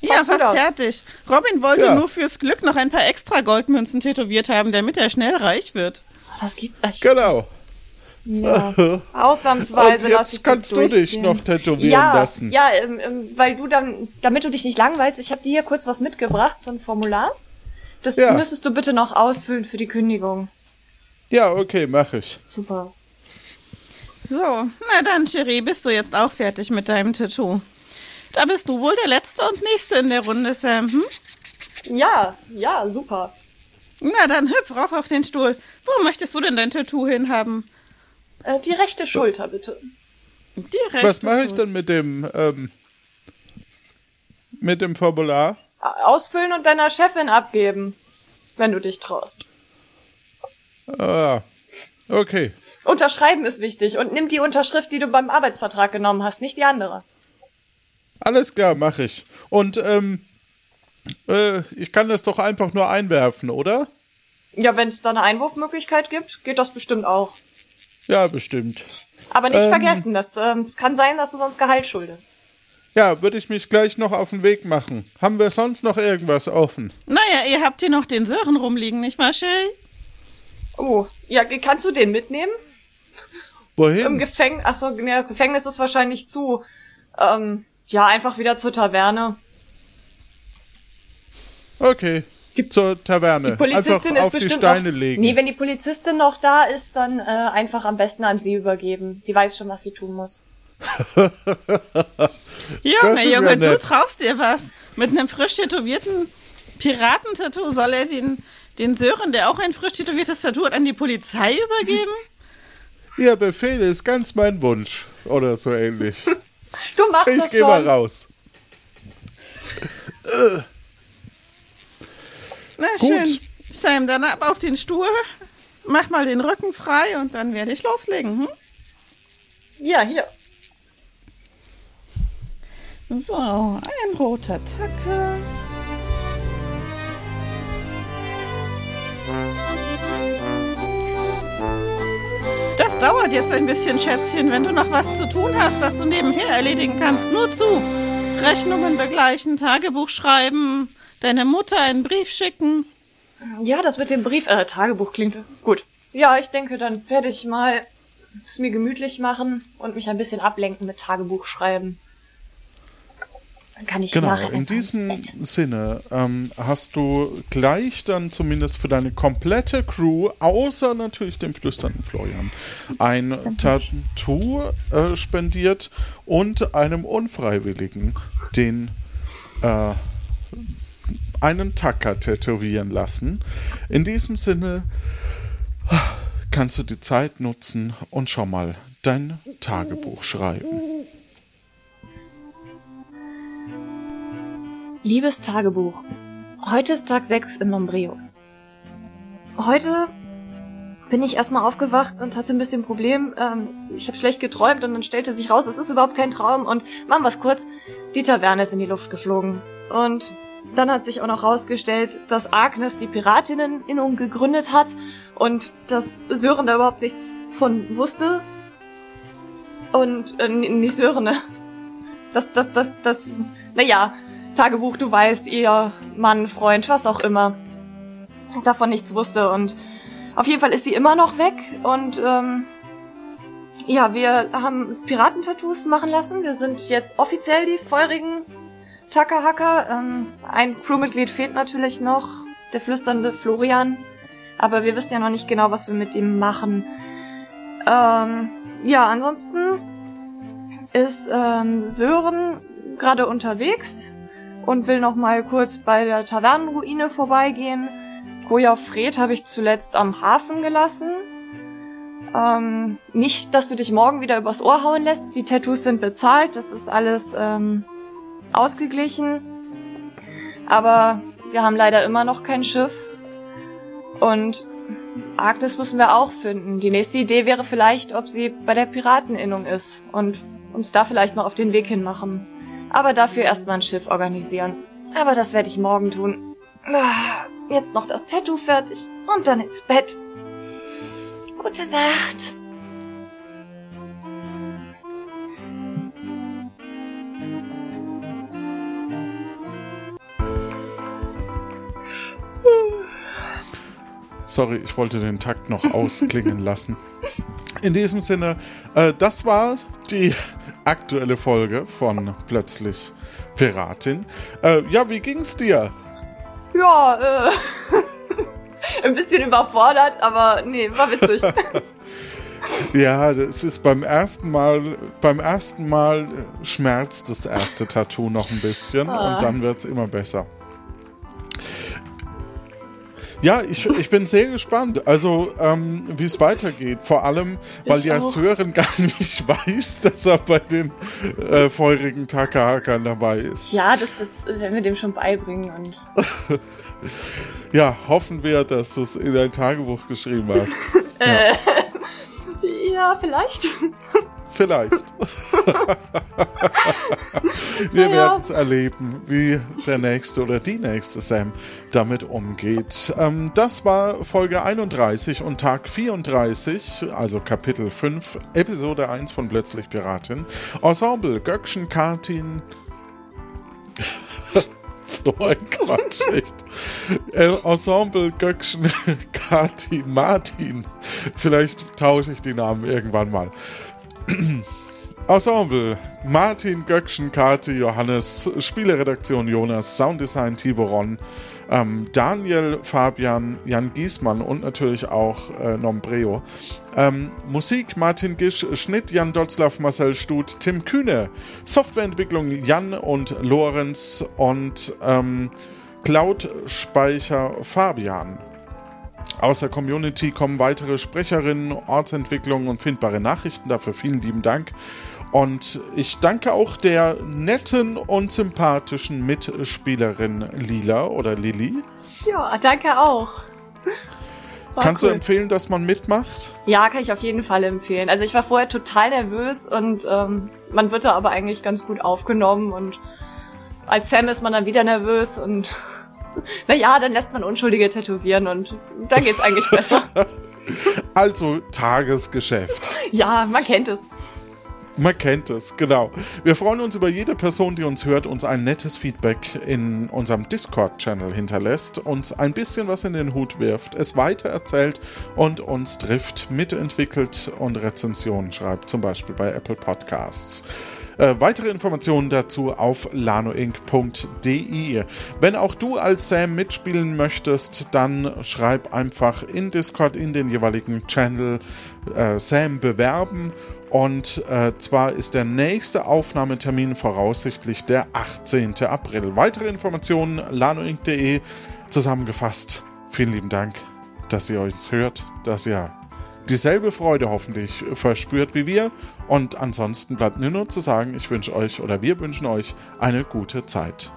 Ja, Fast aus. fertig. Robin wollte Ja. nur fürs Glück noch ein paar extra Goldmünzen tätowiert haben, damit er schnell reich wird. das geht's. ach, Genau. Ja. Und Ausnahmsweise lasse jetzt ich kannst das du dich noch tätowieren ja, lassen. Ja, ähm, ähm, weil du dann, damit du dich nicht langweilst, ich habe dir hier kurz was mitgebracht, so ein Formular. Das Ja. müsstest du bitte noch ausfüllen für die Kündigung. Ja, okay, mach ich. Super. So, na dann, Cherie, bist du jetzt auch fertig mit deinem Tattoo? Da bist du wohl der Letzte und Nächste in der Runde, Sam. Hm? Ja, ja, super. Na dann hüpf rauf auf den Stuhl. Wo möchtest du denn dein Tattoo hinhaben? Äh, die rechte Schulter, bitte. Direkt. Was mache ich denn mit dem, ähm, mit dem Formular? Ausfüllen und deiner Chefin abgeben, wenn du dich traust. Ah, okay. Unterschreiben ist wichtig und nimm die Unterschrift, die du beim Arbeitsvertrag genommen hast, nicht die andere. Alles klar, mache ich. Und, ähm, äh, ich kann das doch einfach nur einwerfen, oder? Ja, wenn es da eine Einwurfmöglichkeit gibt, geht das bestimmt auch. Ja, bestimmt. Aber nicht Ähm. vergessen, das, ähm, es kann sein, dass du sonst Gehalt schuldest. Ja, würde ich mich gleich noch auf den Weg machen. Haben wir sonst noch irgendwas offen? Naja, ihr habt hier noch den Sören rumliegen, nicht wahr, Cherie? Oh, ja, kannst du den mitnehmen? Im Wohin? Gefängnis, achso, nee, das Gefängnis ist wahrscheinlich zu. Ähm, ja, einfach wieder zur Taverne. Okay. Zur Taverne. Die Polizistin einfach ist auf die bestimmt Steine noch, legen. Nee, wenn die Polizistin noch da ist, dann äh, einfach am besten an sie übergeben. Die weiß schon, was sie tun muss. Junge, ist ja Junge, du traust dir was. Mit einem frisch tätowierten Piratentattoo soll er den, den Sören, der auch ein frisch tätowiertes Tattoo hat, an die Polizei übergeben? Ihr Befehl ist ganz mein Wunsch. Oder so ähnlich. Du machst Ich das gehe mal schon. raus. Na Gut. schön. Sam, dann ab auf den Stuhl. Mach mal den Rücken frei und dann werde ich loslegen. Hm? Ja, hier. So, ein roter Tacker. Das dauert jetzt ein bisschen, Schätzchen, wenn du noch was zu tun hast, das du nebenher erledigen kannst. Nur zu. Rechnungen begleichen, Tagebuch schreiben, deiner Mutter einen Brief schicken. Ja, das mit dem Brief, äh, Tagebuch klingt gut. Ja, ich denke, dann werde ich mal es mir gemütlich machen und mich ein bisschen ablenken mit Tagebuch schreiben. Dann kann ich Genau, nachher in diesem. Sinne ähm, hast du gleich dann zumindest für deine komplette Crew, außer natürlich dem flüsternden Florian, ein Tattoo äh, spendiert und einem Unfreiwilligen den äh, einen Tacker tätowieren lassen. In diesem Sinne kannst du die Zeit nutzen und schon mal dein Tagebuch schreiben. Liebes Tagebuch. Heute ist Tag 6 in Lombrio. Heute bin ich erstmal aufgewacht und hatte ein bisschen Problem. Ähm, ich habe schlecht geträumt und dann stellte sich raus, es ist überhaupt kein Traum und machen wir's kurz, die Taverne ist in die Luft geflogen. Und dann hat sich auch noch rausgestellt, dass Agnes die Piratinneninnung gegründet hat und dass Sören da überhaupt nichts von wusste. Und, äh, nicht Sören, ne? Das, das, das, das, naja, Tagebuch, du weißt, ihr Mann, Freund, was auch immer, davon nichts wusste. Und auf jeden Fall ist sie immer noch weg. Und ähm, ja, wir haben Piratentattoos machen lassen. Wir sind jetzt offiziell die feurigen Tackerhacker. Ähm, ein Crewmitglied fehlt natürlich noch, der flüsternde Florian. Aber wir wissen ja noch nicht genau, was wir mit ihm machen. Ähm, ja, ansonsten ist ähm, Sören gerade unterwegs und will noch mal kurz bei der Tavernenruine vorbeigehen. Koja Fred habe ich zuletzt am Hafen gelassen. Ähm, nicht, dass du dich morgen wieder übers Ohr hauen lässt. Die Tattoos sind bezahlt, das ist alles ähm, ausgeglichen. Aber wir haben leider immer noch kein Schiff. Und Agnes müssen wir auch finden. Die nächste Idee wäre vielleicht, ob sie bei der Pirateninnung ist und uns da vielleicht mal auf den Weg hin machen. Aber dafür erstmal ein Schiff organisieren. Aber das werde ich morgen tun. Ah, Jetzt noch das Tattoo fertig und dann ins Bett. Gute Nacht. Sorry, ich wollte den Takt noch ausklingen lassen. In diesem Sinne, äh, das war die aktuelle Folge von Plötzlich Piratin. Äh, ja, wie ging's dir? Ja, äh, ein bisschen überfordert, aber nee, war witzig. Ja, das ist beim ersten Mal, beim ersten Mal schmerzt das erste Tattoo noch ein bisschen und dann wird's immer besser. Ja, ich, ich bin sehr gespannt, also ähm, wie es weitergeht. Vor allem, weil Ich ja auch. Sören gar nicht weiß, dass er bei den äh, feurigen Takahakern dabei ist. ja, das, das werden wir dem schon beibringen und Ja, hoffen wir, dass du es in dein Tagebuch geschrieben hast. ja, vielleicht. Vielleicht. Wir Naja. werden es erleben, wie der nächste oder die nächste Sam damit umgeht. Ähm, das war Folge 31 und Tag 34, also Kapitel 5, Episode 1 von Plötzlich Piratin. Ensemble Göckchen, Kartin. so ein Quatsch, echt. Äh, Ensemble Göckchen, Kati, Martin. Vielleicht tausche ich die Namen irgendwann mal. Ensemble: Martin, Göckchen, Kati, Johannes, Spieleredaktion Jonas, Sounddesign Tiboron, ähm, Daniel, Fabian, Jan Giesmann und natürlich auch äh, Nombreo. Ähm, Musik Martin Gisch, Schnitt Jan Dotzlaff, Marcel Stut, Tim Kühne, Softwareentwicklung Jan und Lorenz und ähm, Cloud-Speicher Fabian. Aus der Community kommen weitere Sprecherinnen, Ortsentwicklungen und findbare Nachrichten. Dafür vielen lieben Dank. Und ich danke auch der netten und sympathischen Mitspielerin Lila oder Lilly. Ja, danke auch. War Kannst cool. du empfehlen, dass man mitmacht? Ja, kann ich auf jeden Fall empfehlen. Also ich war vorher total nervös und ähm, man wird da aber eigentlich ganz gut aufgenommen und als Sam ist man dann wieder nervös und naja, dann lässt man Unschuldige tätowieren und dann geht's eigentlich besser. Also Tagesgeschäft. ja, man kennt es. Man kennt es, genau. Wir freuen uns über jede Person, die uns hört, uns ein nettes Feedback in unserem Discord-Channel hinterlässt, uns ein bisschen was in den Hut wirft, es weitererzählt und uns trifft, mitentwickelt und Rezensionen schreibt, zum Beispiel bei Apple Podcasts. Äh, weitere Informationen dazu auf lanoinc.de. Wenn auch du als Sam mitspielen möchtest, dann schreib einfach in Discord in den jeweiligen Channel äh, Sam bewerben. Und äh, zwar ist der nächste Aufnahmetermin voraussichtlich der 18. April. Weitere Informationen lanoinc.de zusammengefasst. Vielen lieben Dank, dass ihr uns hört, dass ihr dieselbe Freude hoffentlich verspürt wie wir. Und ansonsten bleibt mir nur zu sagen, ich wünsche euch oder wir wünschen euch eine gute Zeit.